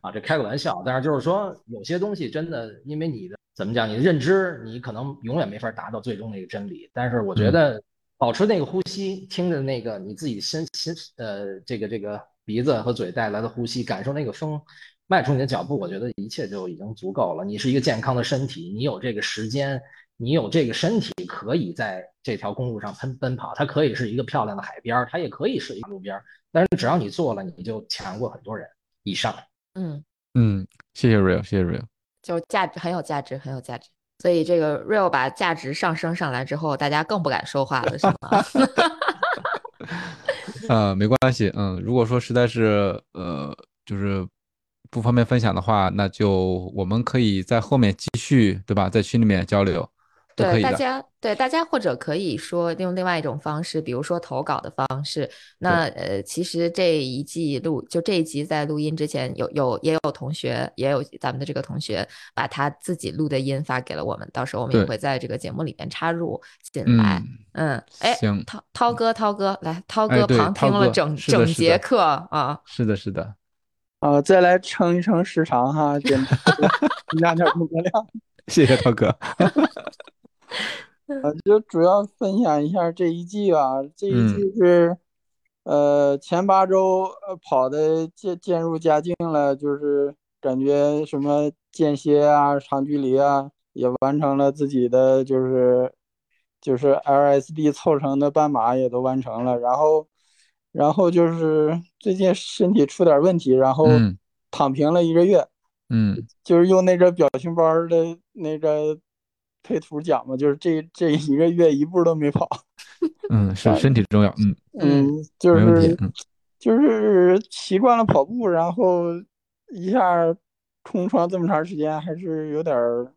啊，这开个玩笑，但是就是说，有些东西真的，因为你的怎么讲，你的认知，你可能永远没法达到最终那个真理。但是我觉得，保持那个呼吸，听着那个你自己心心呃，这个这个鼻子和嘴带来的呼吸，感受那个风，迈出你的脚步，我觉得一切就已经足够了。你是一个健康的身体，你有这个时间，你有这个身体，可以在这条公路上奔奔跑。它可以是一个漂亮的海边，它也可以是一个路边。但是只要你做了，你就强过很多人以上。嗯嗯，谢谢 real，谢谢 real，就价值很有价值，很有价值。所以这个 real 把价值上升上来之后，大家更不敢说话了，是吗？啊，没关系，嗯，如果说实在是呃，就是不方便分享的话，那就我们可以在后面继续，对吧？在群里面交流。对大家，对大家或者可以说用另外一种方式，比如说投稿的方式。那呃，其实这一季录就这一集在录音之前，有有也有同学，也有咱们的这个同学把他自己录的音发给了我们，到时候我们也会在这个节目里面插入进来。嗯，哎，涛涛哥，涛哥来，涛哥旁听了整整节课啊。是的，是的。啊，再来称一称时长哈，减加点工作量。谢谢涛哥。呃，就主要分享一下这一季吧。这一季是，呃，前八周呃跑的渐渐入佳境了，就是感觉什么间歇啊、长距离啊，也完成了自己的，就是就是 LSD 凑成的半马也都完成了。然后，然后就是最近身体出点问题，然后躺平了一个月。嗯，就是用那个表情包的那个。配图讲嘛，就是这这一个月一步都没跑。嗯，是 身体重要。嗯嗯，就是就是习惯了跑步，然后一下空窗这么长时间，还是有点儿，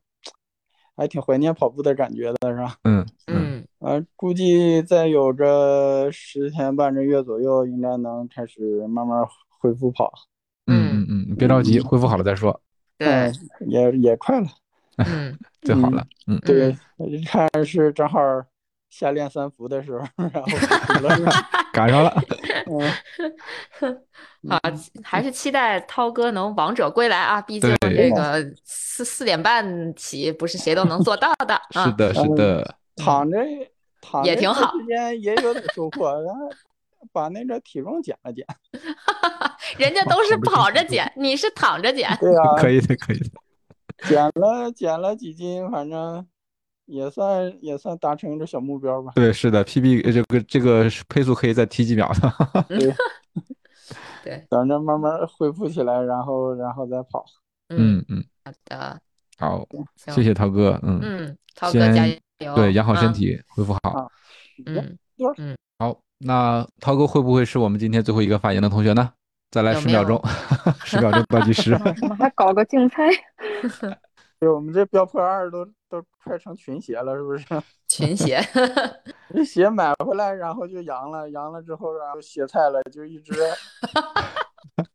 还挺怀念跑步的感觉的，是吧？嗯嗯。啊，估计再有个十天半个月左右，应该能开始慢慢恢复跑。嗯嗯嗯，别着急，恢复好了再说。对，也也快了。嗯。最好了，嗯，对，一看是正好下练三伏的时候，然后 赶上了，嗯，啊，还是期待涛哥能王者归来啊！毕竟这个四四点半起不是谁都能做到的，是的，是的，躺着躺也挺好，时间也有点收获，然后把那个体重减了减，人家都是跑着减，你是躺着减，对啊，可以的，可以的。减了减了几斤，反正也算也算达成一个小目标吧。对，是的，PB 这个这个配速可以再提几秒的。对，对，等着慢慢恢复起来，然后然后再跑。嗯嗯，好的，好，谢谢涛哥。嗯嗯，涛哥加油，对，养好身体，恢复好。嗯嗯，好，那涛哥会不会是我们今天最后一个发言的同学呢？再来十秒钟，十秒钟倒计时。我们还搞个竞猜。对，我们这标破二都都快成群鞋了，是不是？群鞋，这鞋买回来，然后就扬了，扬了之后，然后歇菜了，就一直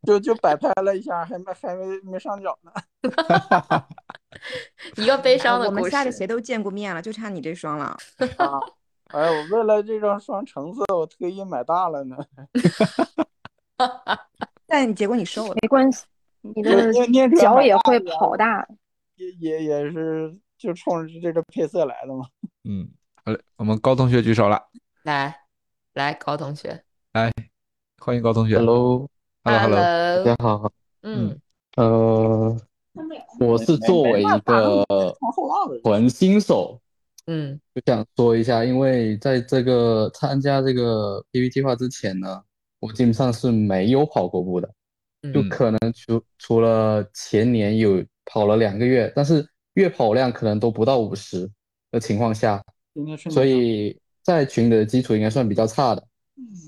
就就摆拍了一下，还没还没没上脚呢。一个悲伤的故事。我们下的鞋都见过面了，就差你这双了。啊！哎，我为了这双双橙色，我特意买大了呢。但结果你瘦了，没关系，你的脚也会跑大。也也也是就冲着这个配色来的嘛。嗯，好嘞，我们高同学举手了。来，来，高同学，来，欢迎高同学。Hello，Hello，Hello，大家好。嗯，呃，我是作为一个纯新手，嗯，就想说一下，因为在这个参加这个 PP 计划之前呢。我基本上是没有跑过步的，就可能除除了前年有跑了两个月，但是月跑量可能都不到五十的情况下，所以在群里的基础应该算比较差的。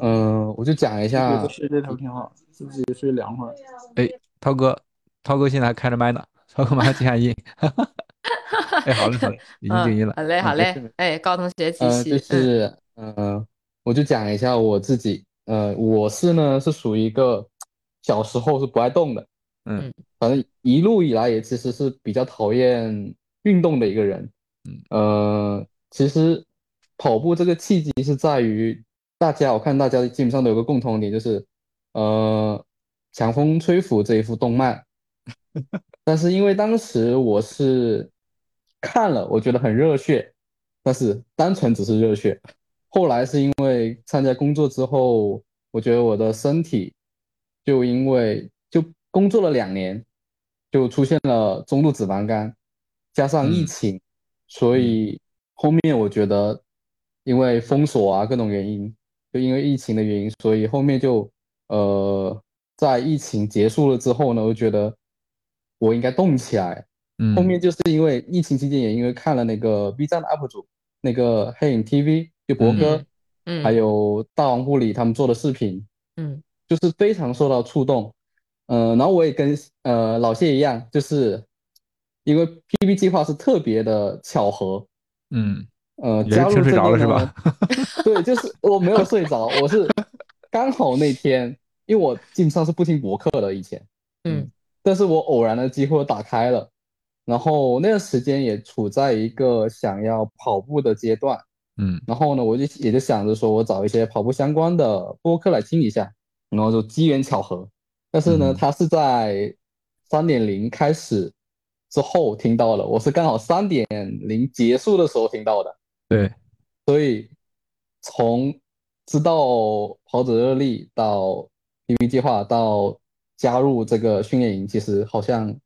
嗯，我就讲一下。睡这头挺好，自己睡凉快。哎，涛哥，涛哥现在还开着麦呢，涛哥马上静下音。哎，好嘞，好嘞，已经静音了。好嘞，好嘞。哎，高同学继续。就是，嗯，我就讲一下我自己。呃，我是呢，是属于一个小时候是不爱动的，嗯，反正一路以来也其实是比较讨厌运动的一个人，嗯，呃，其实跑步这个契机是在于大家，我看大家基本上都有个共同点，就是呃，强风吹拂这一幅动漫，但是因为当时我是看了，我觉得很热血，但是单纯只是热血。后来是因为参加工作之后，我觉得我的身体就因为就工作了两年，就出现了中度脂肪肝，加上疫情，所以后面我觉得因为封锁啊各种原因，就因为疫情的原因，所以后面就呃在疫情结束了之后呢，我觉得我应该动起来。嗯，后面就是因为疫情期间也因为看了那个 B 站的 UP 主那个黑影 TV。就博哥，嗯，还有大王护理他们做的视频，嗯，就是非常受到触动，呃，然后我也跟呃老谢一样，就是因为 PB 计划是特别的巧合，嗯，呃，加入听睡着了是吧？对，就是我没有睡着，我是刚好那天，因为我基本上是不听博客的以前，嗯，但是我偶然的机会打开了，然后那段时间也处在一个想要跑步的阶段，嗯。然后呢，我就也就想着说我找一些跑步相关的播客来听一下，然后就机缘巧合，但是呢，嗯。它是在三点零开始之后听到了，我是刚好三点零结束的时候听到的。对，所以从知道跑者热力到 PB 计划到加入这个训练营，其实好像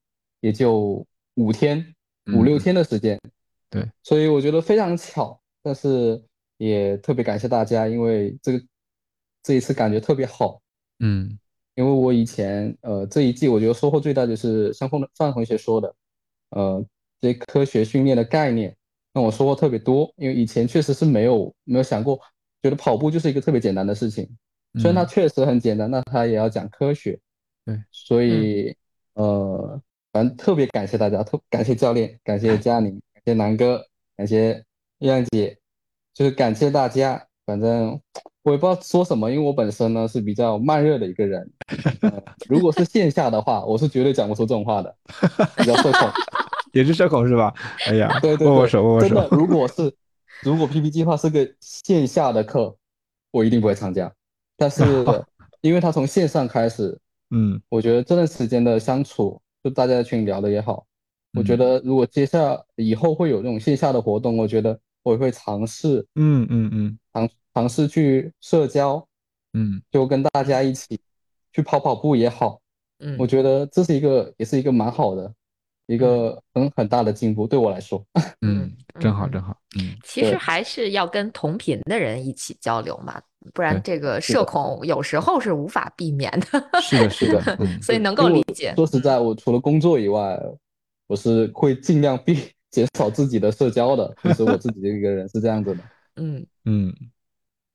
也就五天、五六嗯天的时间。对，所以我觉得非常巧，但是也特别感谢大家，因为这个这一次感觉特别好。嗯。因为我以前呃这一季我觉得收获最大就是像范范同学说的，呃这些科学训练的概念让我收获特别多，因为以前确实是没有没有想过，觉得跑步就是一个特别简单的事情，虽然它嗯确实很简单，那它也要讲科学，对，所以呃反正特别感谢大家，特感谢教练，感谢佳宁，感谢南哥，感谢燕姐，就是感谢大家。反正我也不知道说什么，因为我本身呢是比较慢热的一个人。呃如果是线下的话，我是绝对讲不出这种话的，比较社恐。也是社恐是吧？哎呀，对对对，握握手，握握手真的，。如果是如果 PP 计划是个线下的课，我一定不会参加。但是 因为他从线上开始，嗯我觉得这段时间的相处，就大家在群里聊的也好，我觉得如果接下以后会有这种线下的活动，我觉得我也会尝试嗯嗯嗯尝尝试去社交，嗯就跟大家一起去跑跑步也好，嗯我觉得这是一个也是一个蛮好的一个很很大的进步，对我来说。嗯，真好真好。嗯，其实还是要跟同频的人一起交流嘛，不然这个社恐有时候是无法避免的。是的，是的，嗯所以能够理解。说实在，我除了工作以外，我是会尽量避减少自己的社交的。就是我自己的一个人是这样子的，嗯嗯，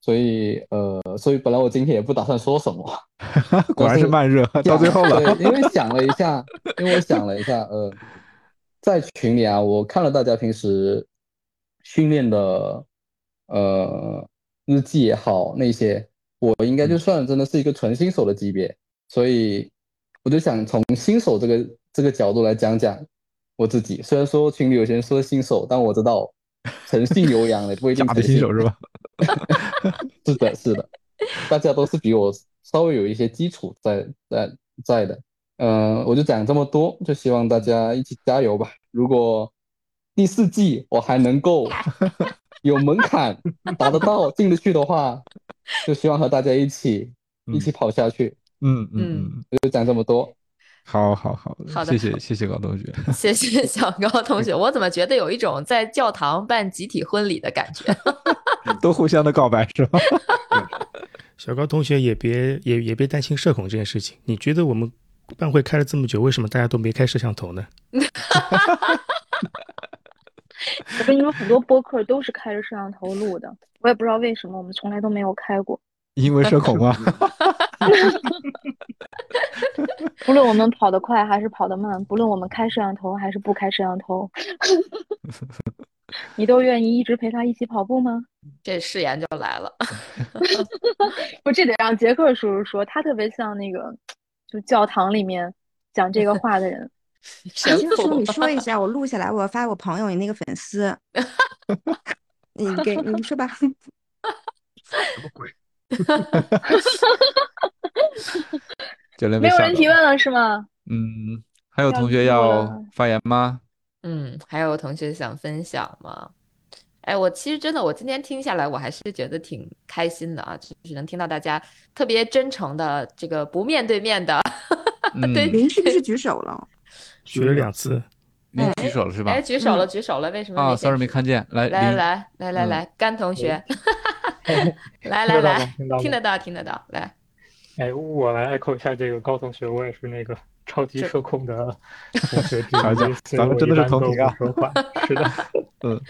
所以呃，所以本来我今天也不打算说什么，果然是慢热，到最后了。对，因为想了一下，因为我想了一下，呃，在群里啊，我看了大家平时训练的呃日记也好，那些我应该就算真的是一个纯新手的级别，所以我就想从新手这个这个角度来讲讲我自己。虽然说群里有些人说新手，但我知道诚信有养的不一定假的新手是吧？是的，是的，大家都是比我稍微有一些基础在在在的。嗯、我就讲这么多，就希望大家一起加油吧。如果第四季我还能够有门槛达得到进得去的话，就希望和大家一起一起跑下去。嗯嗯嗯，就讲这么多。好好好，好的谢谢谢谢高同学。谢谢 小高同学，我怎么觉得有一种在教堂办集体婚礼的感觉？都互相的告白是吧？小高同学也别也也别担心社恐这件事情。你觉得我们办会开了这么久，为什么大家都没开摄像头呢？我跟你说，很多播客都是开着摄像头录的，我也不知道为什么，我们从来都没有开过。因为社恐啊。不论我们跑得快还是跑得慢，不论我们开摄像头还是不开摄像头，你都愿意一直陪他一起跑步吗？这誓言就来了。不，这得让杰克叔叔说，他特别像那个，就教堂里面讲这个话的人。神杰克叔叔，父你说一下，我录下来，我要发我朋友，你那个粉丝。你给你说吧。什么鬼？教练没有人。提问了是吗？嗯，还有要同学录要了发言吗？嗯，还有同学想分享吗？哎，我其实真的，我今天听下来，我还是觉得挺开心的啊，就是能听到大家特别真诚的这个不面对面的，对，您是不是举手了？举了两次，您举手了是吧？哎，举手了，举手了，为什么啊没，sorry 没看见。来，来林来来来嗯来，甘同学，来听得到吗？来来，听到听得到听得到，来，哎，我来 echo 一下这个高同学，我也是那个超级社恐的 同学之好家伙一，所以咱们真的是同频啊。不说话。是的，嗯，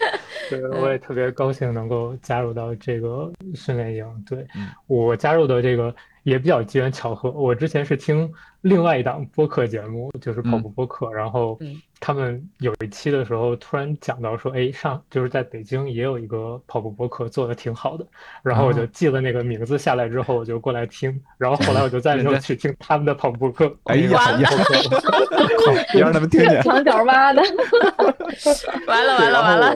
对，我也特别高兴能够加入到这个训练营。对我加入的这个也比较机缘巧合，我之前是听另外一档播客节目，就是跑步播客，然后他们有一期的时候突然讲到说，哎，上就是在北京也有一个跑步播客做的挺好的，然后我就记了那个名字下来之后，我就过来听，然后后来我就再没有去听他们的跑步播客。哎呀呀，别 让他们听见，墙角挖的。完了完了完了！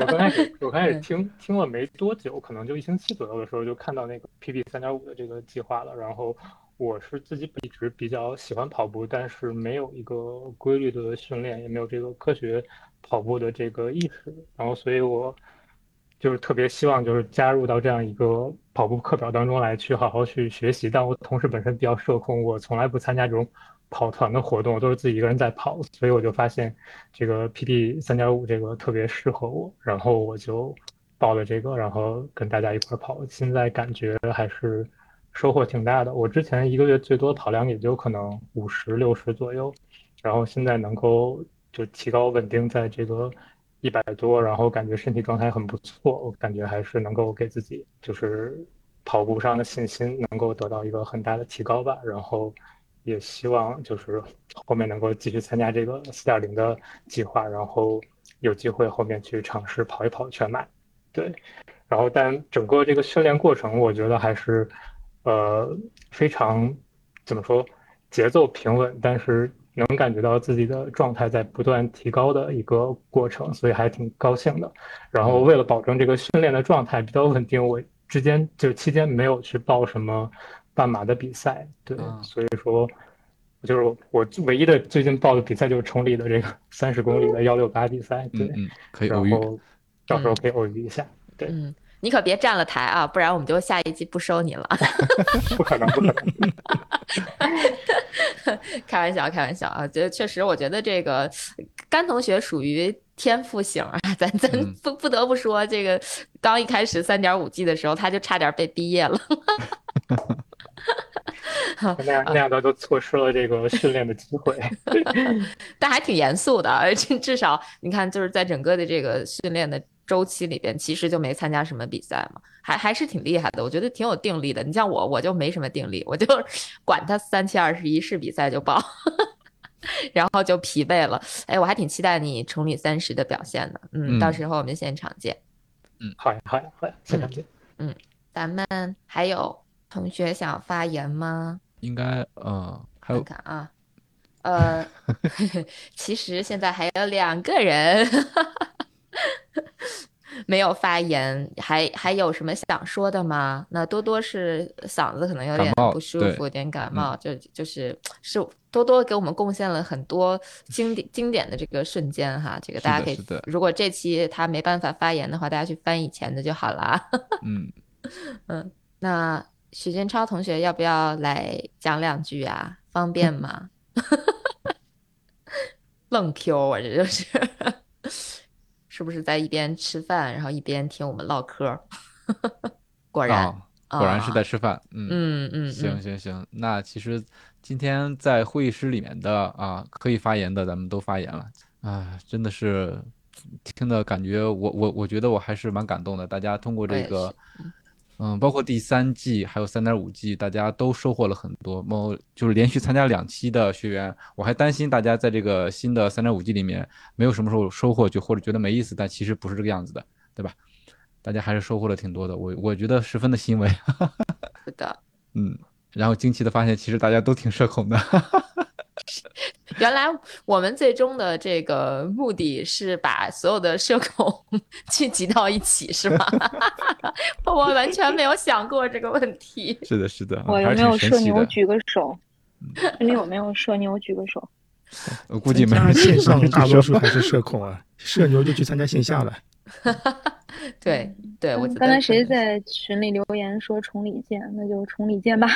我刚开始我开始听听了没多久，可能就一星期左右的时候，就看到那个 PB 三点五的这个计划了。然后我是自己一直比较喜欢跑步，但是没有一个规律的训练，也没有这个科学跑步的这个意识。然后所以我就是特别希望就是加入到这样一个跑步课表当中来，去好好去学习。但我同时本身比较社恐，我从来不参加这种。跑团的活动都是自己一个人在跑，所以我就发现这个 PD 三点五这个特别适合我，然后我就报了这个，然后跟大家一块跑。现在感觉还是收获挺大的。我之前一个月最多跑量也就可能五十六十左右，然后现在能够就提高稳定在这个一百多，然后感觉身体状态很不错。我感觉还是能够给自己就是跑步上的信心能够得到一个很大的提高吧，然后。也希望就是后面能够继续参加这个四点零的计划，然后有机会后面去尝试跑一跑全马，对。然后但整个这个训练过程，我觉得还是呃非常怎么说节奏平稳，但是能感觉到自己的状态在不断提高的一个过程，所以还挺高兴的。然后为了保证这个训练的状态比较稳定，我之间就期间没有去报什么。半马的比赛，对，所以说，就是我唯一的最近报的比赛就是崇礼的这个三十公里的幺六八比赛，对，可以偶遇，到时候可以偶遇一下，对，嗯，你可别站了台啊，不然我们就下一季不收你了，不可能，不可能，开玩笑，开玩笑啊，觉得确实，我觉得这个甘同学属于天赋型啊，咱咱不不得不说，这个刚一开始三点五 G 的时候，他就差点被毕业了。那样那样的都错失了这个训练的机会，但还挺严肃的，而且至少你看，就是在整个的这个训练的周期里边，其实就没参加什么比赛嘛，还还是挺厉害的。我觉得挺有定力的。你像我，我就没什么定力，我就 管他三七二十一，是比赛就报，然后就疲惫了。哎，我还挺期待你崇礼三十的表现的。嗯，到时候我们现场见。嗯，好呀，好呀，好呀，现场见。嗯，咱们还有。同学想发言吗？应该，嗯，还有看啊，呃，其实现在还有两个人 没有发言，还还有什么想说的吗？那多多是嗓子可能有点不舒服，有点感冒，就就是是多多给我们贡献了很多经典经典的这个瞬间哈，这个大家可以，如果这期他没办法发言的话，大家去翻以前的就好了。嗯嗯，那。许建超同学，要不要来讲两句啊？方便吗？愣 Q 我这就是，是不是在一边吃饭，然后一边听我们唠嗑？果然，果然是在吃饭。嗯嗯嗯，行行行，那其实今天在会议室里面的啊，可以发言的，咱们都发言了啊，真的是听的感觉，我我我觉得我还是蛮感动的。大家通过这个。嗯，包括第三季还有三点五季，大家都收获了很多。某就是连续参加两期的学员，我还担心大家在这个新的三点五季里面没有什么时候收获，就或者觉得没意思，但其实不是这个样子的，对吧？大家还是收获了挺多的，我我觉得十分的欣慰。是的，嗯，然后惊奇的发现，其实大家都挺社恐的。原来我们最终的这个目的是把所有的社恐 聚集到一起，是吗？我完全没有想过这个问题。是的，是的。我有没有社牛举个手？这里有没有社牛举个手？我估计没有。线上大多数还是社恐啊，社牛就去参加线下了。对对，我刚才谁在群里留言说崇礼见？那就崇礼见吧。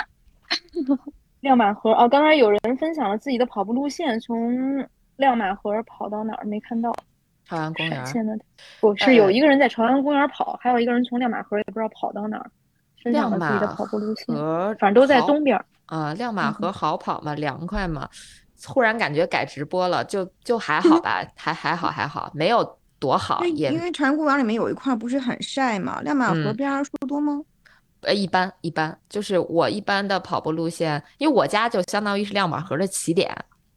亮马河哦，刚才有人分享了自己的跑步路线，从亮马河跑到哪儿没看到？朝阳公园。现在不是有一个人在朝阳公园跑，还有一个人从亮马河也不知道跑到哪儿，分享了自己的跑步路线。反正都在东边。啊，亮马河好跑吗？凉快吗？忽然感觉改直播了，就就还好吧，还还好还好，没有多好。也因为朝阳公园里面有一块不是很晒嘛，亮马河边树多吗？呃，一般一般，就是我一般的跑步路线，因为我家就相当于是亮马河的起点，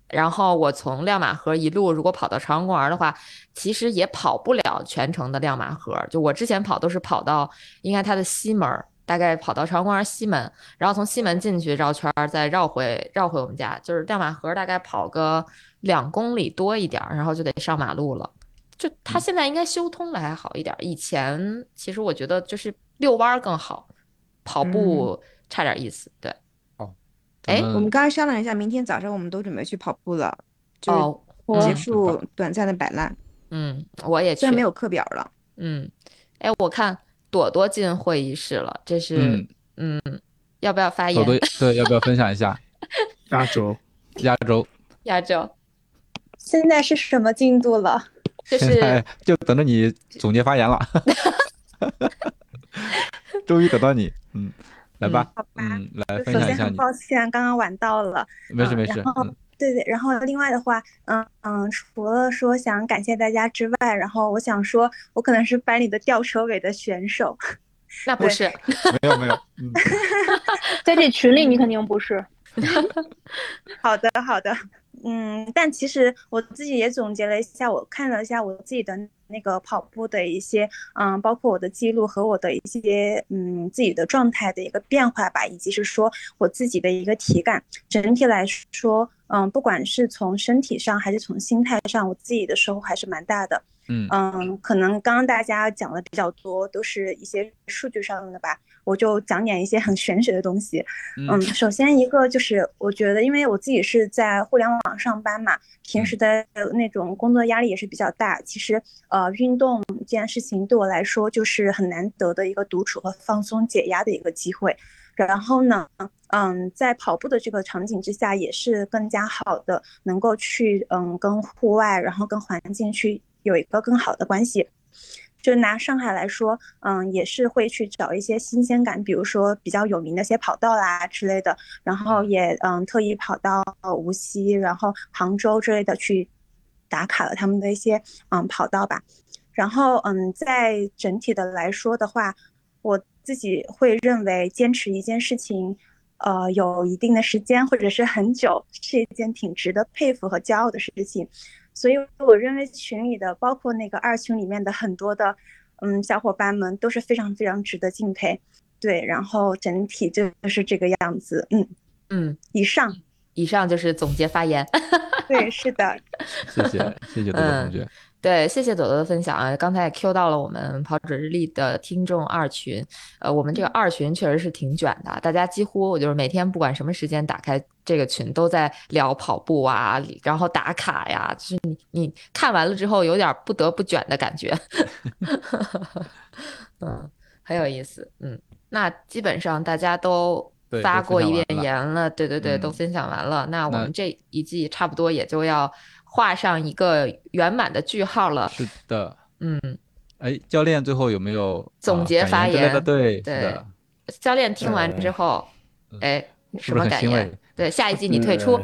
然后我从亮马河一路如果跑到朝阳公园的话，其实也跑不了全程的亮马河。就我之前跑都是跑到应该它的西门，大概跑到朝阳公园西门，然后从西门进去绕圈，再绕回绕回我们家，就是亮马河大概跑个两公里多一点，然后就得上马路了。就它现在应该修通了还好一点，以前其实我觉得就是遛弯更好。跑步差点意思，对。哦，哎，我们刚刚商量一下，明天早上我们都准备去跑步了，就结束短暂的摆烂。嗯，我也去。虽然没有课表了。嗯，哎，我看朵朵进会议室了，这是嗯，要不要发言？朵朵 对，要不要分享一下？亚洲，亚洲，亚洲。现在是什么进度了？就是就等着你总结发言了。终于等到你，嗯，来吧，好吧，嗯，来分享一下你。抱歉，刚刚晚到了，没事没事。然后，对对，然后另外的话，嗯嗯，除了说想感谢大家之外，然后我想说，我可能是班里的吊车尾的选手。那不是，没有没有，在这群里你肯定不是。好的好的，嗯，但其实我自己也总结了一下，我看了一下我自己的。那个跑步的一些，嗯，包括我的记录和我的一些，嗯，自己的状态的一个变化吧，以及是说我自己的一个体感。整体来说，嗯，不管是从身体上还是从心态上，我自己的收获还是蛮大的。嗯嗯，可能刚刚大家讲的比较多，都是一些数据上的吧。我就讲点一些很玄学的东西。嗯，首先一个就是，我觉得，因为我自己是在互联网上班嘛，平时的那种工作压力也是比较大。其实，呃，运动这件事情对我来说就是很难得的一个独处和放松解压的一个机会。然后呢，嗯，在跑步的这个场景之下，也是更加好的能够去，嗯，跟户外，然后跟环境去有一个更好的关系。就拿上海来说，嗯，也是会去找一些新鲜感，比如说比较有名的一些跑道啦之类的，然后也嗯特意跑到无锡，然后杭州之类的去打卡了他们的一些嗯跑道吧。然后嗯，在整体的来说的话，我自己会认为坚持一件事情，呃，有一定的时间或者是很久，是一件挺值得佩服和骄傲的事情。所以我认为群里的，包括那个二群里面的很多的，嗯，小伙伴们都是非常非常值得敬佩。对，然后整体就是这个样子。嗯嗯，以上以上就是总结发言。对，是的。谢谢谢谢杜同学。对，谢谢朵朵的分享啊！刚才也 Q 到了我们跑者日历的听众二群，呃，我们这个二群确实是挺卷的，大家几乎我就是每天不管什么时间打开这个群，都在聊跑步啊，然后打卡呀，就是你你看完了之后有点不得不卷的感觉，嗯，很有意思，嗯，那基本上大家都发过一遍言了，对对对，都分享完了，那我们这一季差不多也就要。画上一个圆满的句号了。是的，嗯，哎，教练最后有没有总结发言？对对，教练听完之后，哎，什么感言？对，下一季你退出。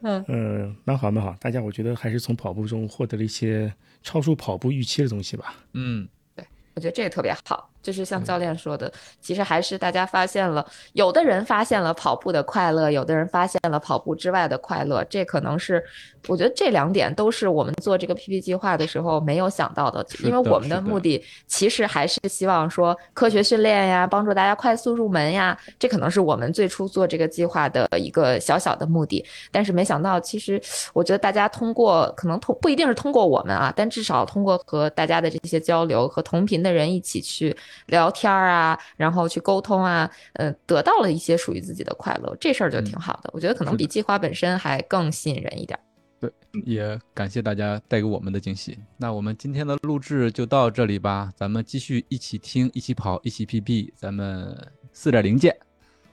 嗯 嗯，蛮好蛮好，大家我觉得还是从跑步中获得了一些超出跑步预期的东西吧。嗯，对，我觉得这个特别好。就是像教练说的，其实还是大家发现了，有的人发现了跑步的快乐，有的人发现了跑步之外的快乐。这可能是，我觉得这两点都是我们做这个 PP 计划的时候没有想到的。因为我们的目的其实还是希望说科学训练呀，帮助大家快速入门呀。这可能是我们最初做这个计划的一个小小的目的。但是没想到，其实我觉得大家通过可能通不一定是通过我们啊，但至少通过和大家的这些交流，和同频的人一起去。聊天啊，然后去沟通啊，呃，得到了一些属于自己的快乐，这事儿就挺好的。我觉得可能比计划本身还更吸引人一点。对，也感谢大家带给我们的惊喜。那我们今天的录制就到这里吧，咱们继续一起听，一起跑，一起 PB，咱们四点零见。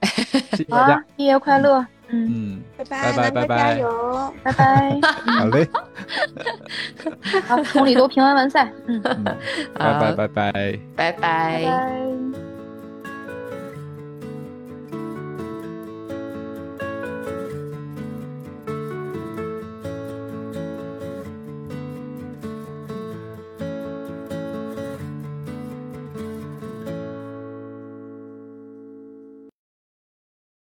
谢谢大家，毕业快乐。嗯，拜拜，拜拜，加油，拜拜。好嘞。好，同里都平安完赛。嗯，拜拜，拜拜，拜拜。